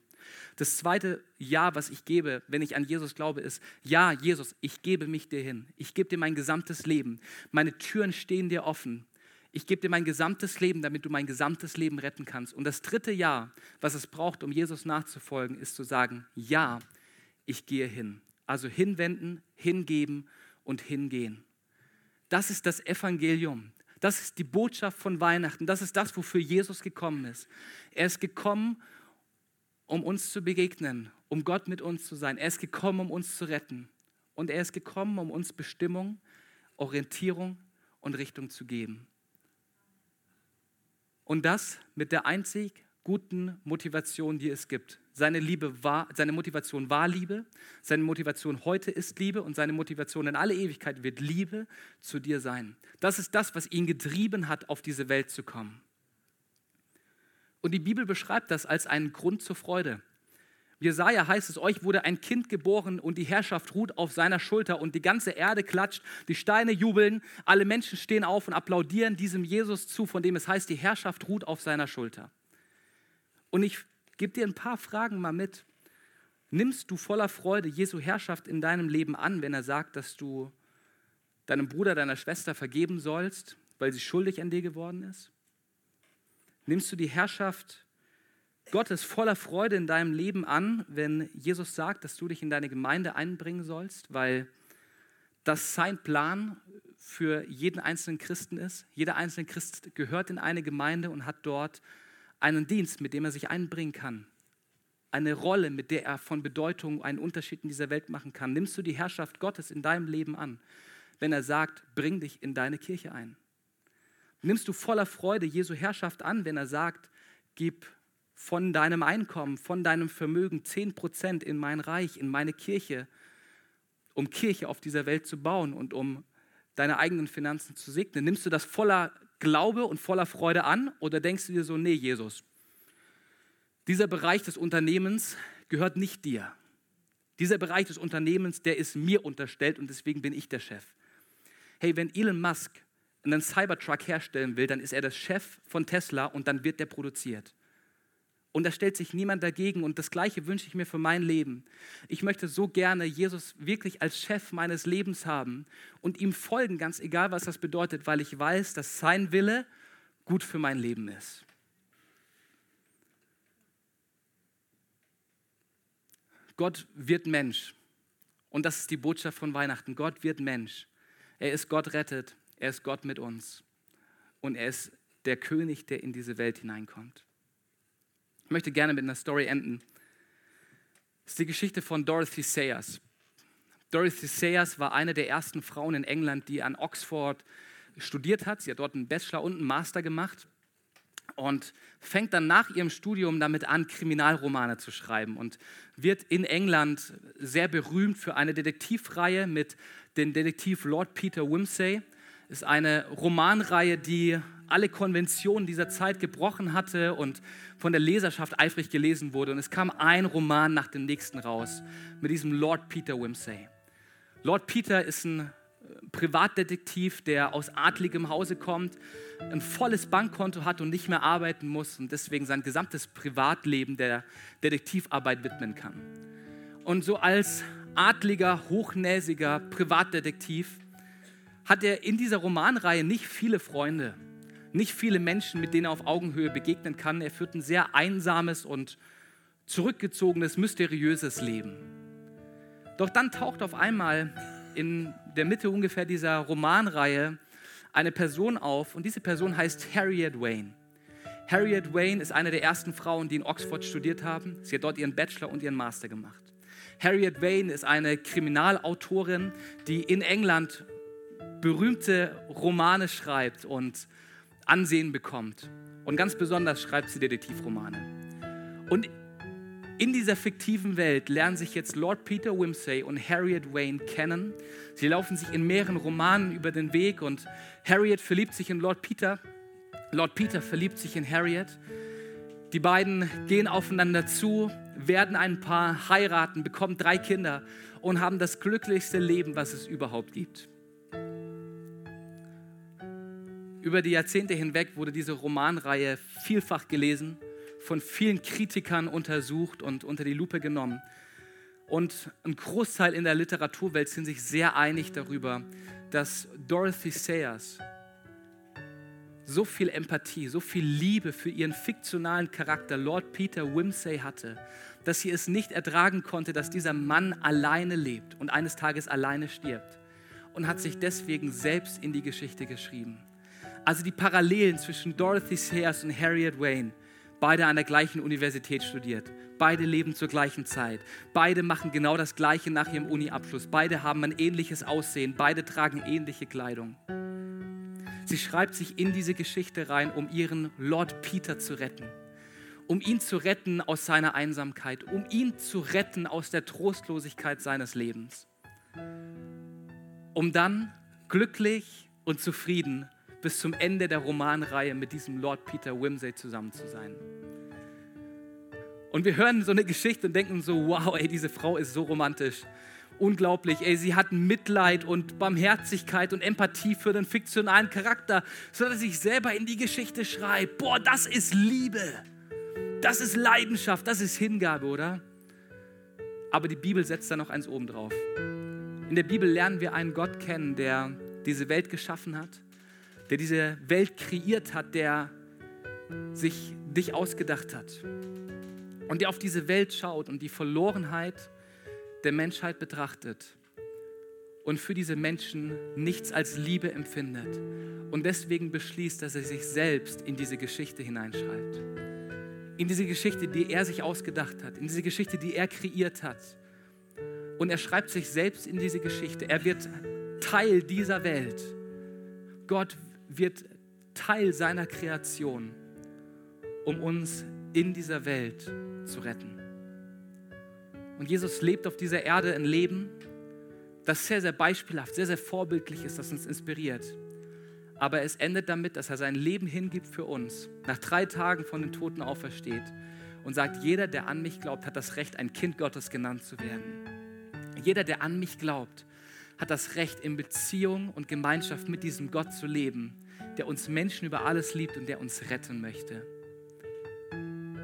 Das zweite Ja, was ich gebe, wenn ich an Jesus glaube, ist, ja, Jesus, ich gebe mich dir hin. Ich gebe dir mein gesamtes Leben. Meine Türen stehen dir offen. Ich gebe dir mein gesamtes Leben, damit du mein gesamtes Leben retten kannst. Und das dritte Ja, was es braucht, um Jesus nachzufolgen, ist zu sagen, ja, ich gehe hin. Also hinwenden, hingeben und hingehen. Das ist das Evangelium. Das ist die Botschaft von Weihnachten. Das ist das, wofür Jesus gekommen ist. Er ist gekommen, um uns zu begegnen, um Gott mit uns zu sein. Er ist gekommen, um uns zu retten. Und er ist gekommen, um uns Bestimmung, Orientierung und Richtung zu geben. Und das mit der einzig guten Motivation, die es gibt. Seine, Liebe war, seine Motivation war Liebe, seine Motivation heute ist Liebe und seine Motivation in alle Ewigkeit wird Liebe zu dir sein. Das ist das, was ihn getrieben hat, auf diese Welt zu kommen. Und die Bibel beschreibt das als einen Grund zur Freude. Jesaja heißt es, euch wurde ein Kind geboren und die Herrschaft ruht auf seiner Schulter und die ganze Erde klatscht, die Steine jubeln, alle Menschen stehen auf und applaudieren diesem Jesus zu, von dem es heißt, die Herrschaft ruht auf seiner Schulter. Und ich gebe dir ein paar Fragen mal mit. Nimmst du voller Freude Jesu Herrschaft in deinem Leben an, wenn er sagt, dass du deinem Bruder, deiner Schwester vergeben sollst, weil sie schuldig an dir geworden ist? Nimmst du die Herrschaft Gottes voller Freude in deinem Leben an, wenn Jesus sagt, dass du dich in deine Gemeinde einbringen sollst, weil das sein Plan für jeden einzelnen Christen ist. Jeder einzelne Christ gehört in eine Gemeinde und hat dort einen Dienst, mit dem er sich einbringen kann. Eine Rolle, mit der er von Bedeutung einen Unterschied in dieser Welt machen kann. Nimmst du die Herrschaft Gottes in deinem Leben an, wenn er sagt, bring dich in deine Kirche ein? Nimmst du voller Freude Jesu Herrschaft an, wenn er sagt, gib von deinem Einkommen, von deinem Vermögen 10 Prozent in mein Reich, in meine Kirche, um Kirche auf dieser Welt zu bauen und um deine eigenen Finanzen zu segnen? Nimmst du das voller Glaube und voller Freude an oder denkst du dir so, nee, Jesus, dieser Bereich des Unternehmens gehört nicht dir. Dieser Bereich des Unternehmens, der ist mir unterstellt und deswegen bin ich der Chef. Hey, wenn Elon Musk einen Cybertruck herstellen will, dann ist er der Chef von Tesla und dann wird der produziert. Und da stellt sich niemand dagegen. Und das Gleiche wünsche ich mir für mein Leben. Ich möchte so gerne Jesus wirklich als Chef meines Lebens haben und ihm folgen, ganz egal, was das bedeutet, weil ich weiß, dass sein Wille gut für mein Leben ist. Gott wird Mensch. Und das ist die Botschaft von Weihnachten. Gott wird Mensch. Er ist Gott rettet. Er ist Gott mit uns. Und er ist der König, der in diese Welt hineinkommt. Ich möchte gerne mit einer Story enden. Das ist die Geschichte von Dorothy Sayers. Dorothy Sayers war eine der ersten Frauen in England, die an Oxford studiert hat. Sie hat dort einen Bachelor und einen Master gemacht und fängt dann nach ihrem Studium damit an, Kriminalromane zu schreiben und wird in England sehr berühmt für eine Detektivreihe mit dem Detektiv Lord Peter Wimsey. Ist eine Romanreihe, die alle Konventionen dieser Zeit gebrochen hatte und von der Leserschaft eifrig gelesen wurde. Und es kam ein Roman nach dem nächsten raus mit diesem Lord Peter Wimsey. Lord Peter ist ein äh, Privatdetektiv, der aus adligem Hause kommt, ein volles Bankkonto hat und nicht mehr arbeiten muss und deswegen sein gesamtes Privatleben der Detektivarbeit widmen kann. Und so als adliger, hochnäsiger Privatdetektiv hat er in dieser Romanreihe nicht viele Freunde nicht viele Menschen, mit denen er auf Augenhöhe begegnen kann. Er führt ein sehr einsames und zurückgezogenes, mysteriöses Leben. Doch dann taucht auf einmal in der Mitte ungefähr dieser Romanreihe eine Person auf und diese Person heißt Harriet Wayne. Harriet Wayne ist eine der ersten Frauen, die in Oxford studiert haben. Sie hat dort ihren Bachelor und ihren Master gemacht. Harriet Wayne ist eine Kriminalautorin, die in England berühmte Romane schreibt und Ansehen bekommt. Und ganz besonders schreibt sie Detektivromane. Und in dieser fiktiven Welt lernen sich jetzt Lord Peter Wimsey und Harriet Wayne kennen. Sie laufen sich in mehreren Romanen über den Weg und Harriet verliebt sich in Lord Peter. Lord Peter verliebt sich in Harriet. Die beiden gehen aufeinander zu, werden ein Paar, heiraten, bekommen drei Kinder und haben das glücklichste Leben, was es überhaupt gibt. Über die Jahrzehnte hinweg wurde diese Romanreihe vielfach gelesen von vielen Kritikern untersucht und unter die Lupe genommen. Und ein Großteil in der Literaturwelt sind sich sehr einig darüber, dass Dorothy Sayers so viel Empathie, so viel Liebe für ihren fiktionalen Charakter Lord Peter Wimsey hatte, dass sie es nicht ertragen konnte, dass dieser Mann alleine lebt und eines Tages alleine stirbt und hat sich deswegen selbst in die Geschichte geschrieben. Also die Parallelen zwischen Dorothy Sayers und Harriet Wayne. Beide an der gleichen Universität studiert, beide leben zur gleichen Zeit, beide machen genau das Gleiche nach ihrem Uni-Abschluss, beide haben ein ähnliches Aussehen, beide tragen ähnliche Kleidung. Sie schreibt sich in diese Geschichte rein, um ihren Lord Peter zu retten, um ihn zu retten aus seiner Einsamkeit, um ihn zu retten aus der Trostlosigkeit seines Lebens, um dann glücklich und zufrieden bis zum Ende der Romanreihe mit diesem Lord Peter Wimsey zusammen zu sein. Und wir hören so eine Geschichte und denken so, wow, ey, diese Frau ist so romantisch. Unglaublich, ey, sie hat Mitleid und Barmherzigkeit und Empathie für den fiktionalen Charakter, sodass sich selber in die Geschichte schreibt. Boah, das ist Liebe. Das ist Leidenschaft, das ist Hingabe, oder? Aber die Bibel setzt da noch eins oben drauf. In der Bibel lernen wir einen Gott kennen, der diese Welt geschaffen hat, der diese Welt kreiert hat, der sich dich ausgedacht hat und der auf diese Welt schaut und die Verlorenheit der Menschheit betrachtet und für diese Menschen nichts als Liebe empfindet und deswegen beschließt, dass er sich selbst in diese Geschichte hineinschreibt. In diese Geschichte, die er sich ausgedacht hat, in diese Geschichte, die er kreiert hat. Und er schreibt sich selbst in diese Geschichte. Er wird Teil dieser Welt. Gott wird Teil seiner Kreation, um uns in dieser Welt zu retten. Und Jesus lebt auf dieser Erde ein Leben, das sehr, sehr beispielhaft, sehr, sehr vorbildlich ist, das uns inspiriert. Aber es endet damit, dass er sein Leben hingibt für uns, nach drei Tagen von den Toten aufersteht und sagt, jeder, der an mich glaubt, hat das Recht, ein Kind Gottes genannt zu werden. Jeder, der an mich glaubt, hat das Recht, in Beziehung und Gemeinschaft mit diesem Gott zu leben, der uns Menschen über alles liebt und der uns retten möchte.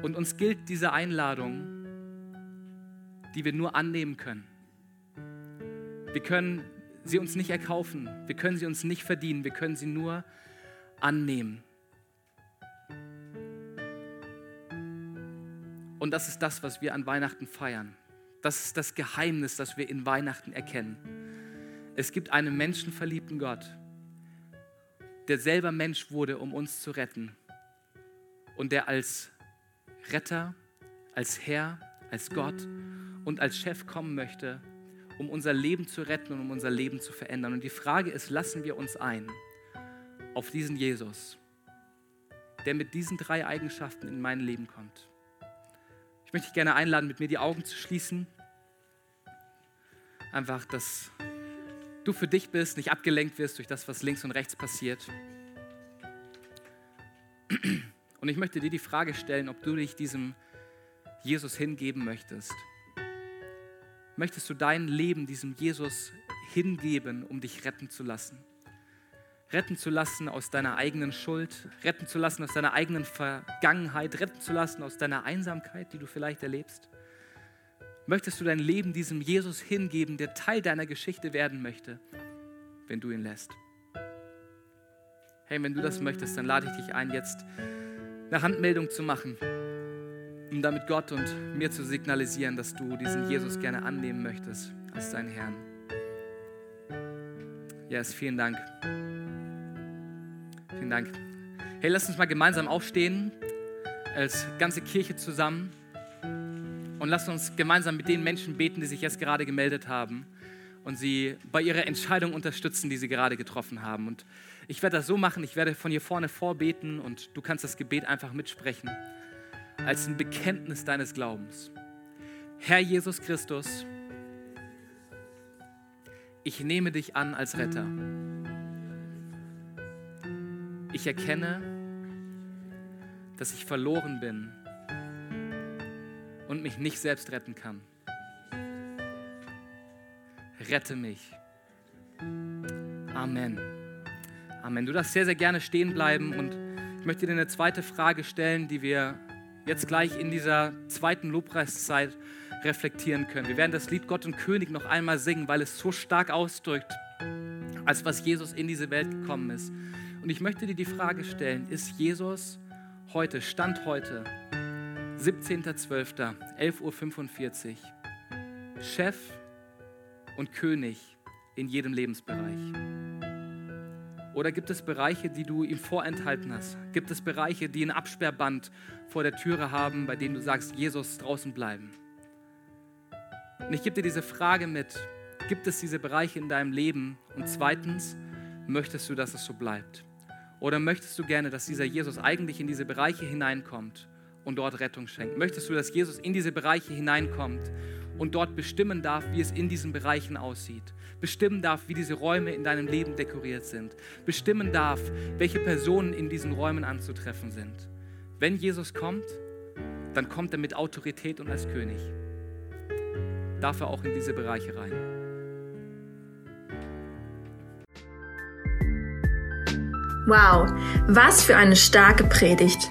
Und uns gilt diese Einladung, die wir nur annehmen können. Wir können sie uns nicht erkaufen, wir können sie uns nicht verdienen, wir können sie nur annehmen. Und das ist das, was wir an Weihnachten feiern. Das ist das Geheimnis, das wir in Weihnachten erkennen. Es gibt einen menschenverliebten Gott, der selber Mensch wurde, um uns zu retten. Und der als Retter, als Herr, als Gott und als Chef kommen möchte, um unser Leben zu retten und um unser Leben zu verändern. Und die Frage ist, lassen wir uns ein auf diesen Jesus, der mit diesen drei Eigenschaften in mein Leben kommt. Ich möchte dich gerne einladen, mit mir die Augen zu schließen. Einfach, dass du für dich bist, nicht abgelenkt wirst durch das, was links und rechts passiert. Und ich möchte dir die Frage stellen, ob du dich diesem Jesus hingeben möchtest. Möchtest du dein Leben diesem Jesus hingeben, um dich retten zu lassen? Retten zu lassen aus deiner eigenen Schuld, retten zu lassen aus deiner eigenen Vergangenheit, retten zu lassen aus deiner Einsamkeit, die du vielleicht erlebst? Möchtest du dein Leben diesem Jesus hingeben, der Teil deiner Geschichte werden möchte, wenn du ihn lässt? Hey, wenn du das möchtest, dann lade ich dich ein, jetzt eine Handmeldung zu machen. um damit Gott und mir zu signalisieren, dass du diesen Jesus gerne annehmen möchtest als deinen Herrn. Yes, vielen Dank. Vielen Dank. Hey, lass uns mal gemeinsam aufstehen, als ganze Kirche zusammen. Und lass uns gemeinsam mit den Menschen beten, die sich jetzt gerade gemeldet haben und sie bei ihrer Entscheidung unterstützen, die sie gerade getroffen haben. Und ich werde das so machen, ich werde von hier vorne vorbeten und du kannst das Gebet einfach mitsprechen als ein Bekenntnis deines Glaubens. Herr Jesus Christus, ich nehme dich an als Retter. Ich erkenne, dass ich verloren bin und mich nicht selbst retten kann. Rette mich. Amen. Amen. Du darfst sehr, sehr gerne stehen bleiben und ich möchte dir eine zweite Frage stellen, die wir jetzt gleich in dieser zweiten Lobpreiszeit reflektieren können. Wir werden das Lied Gott und König noch einmal singen, weil es so stark ausdrückt, als was Jesus in diese Welt gekommen ist. Und ich möchte dir die Frage stellen, ist Jesus heute, Stand heute, 17.12., 11.45 Uhr, Chef und König in jedem Lebensbereich? Oder gibt es Bereiche, die du ihm vorenthalten hast? Gibt es Bereiche, die ein Absperrband vor der Türe haben, bei denen du sagst, Jesus draußen bleiben? Und ich gebe dir diese Frage mit. Gibt es diese Bereiche in deinem Leben? Und zweitens, möchtest du, dass es so bleibt? Oder möchtest du gerne, dass dieser Jesus eigentlich in diese Bereiche hineinkommt und dort Rettung schenkt? Möchtest du, dass Jesus in diese Bereiche hineinkommt und dort bestimmen darf, wie es in diesen Bereichen aussieht? Bestimmen darf, wie diese Räume in deinem Leben dekoriert sind? Bestimmen darf, welche Personen in diesen Räumen anzutreffen sind? Wenn Jesus kommt, dann kommt er mit Autorität und als König. Darf er auch in diese Bereiche rein. Wow, was für eine starke Predigt.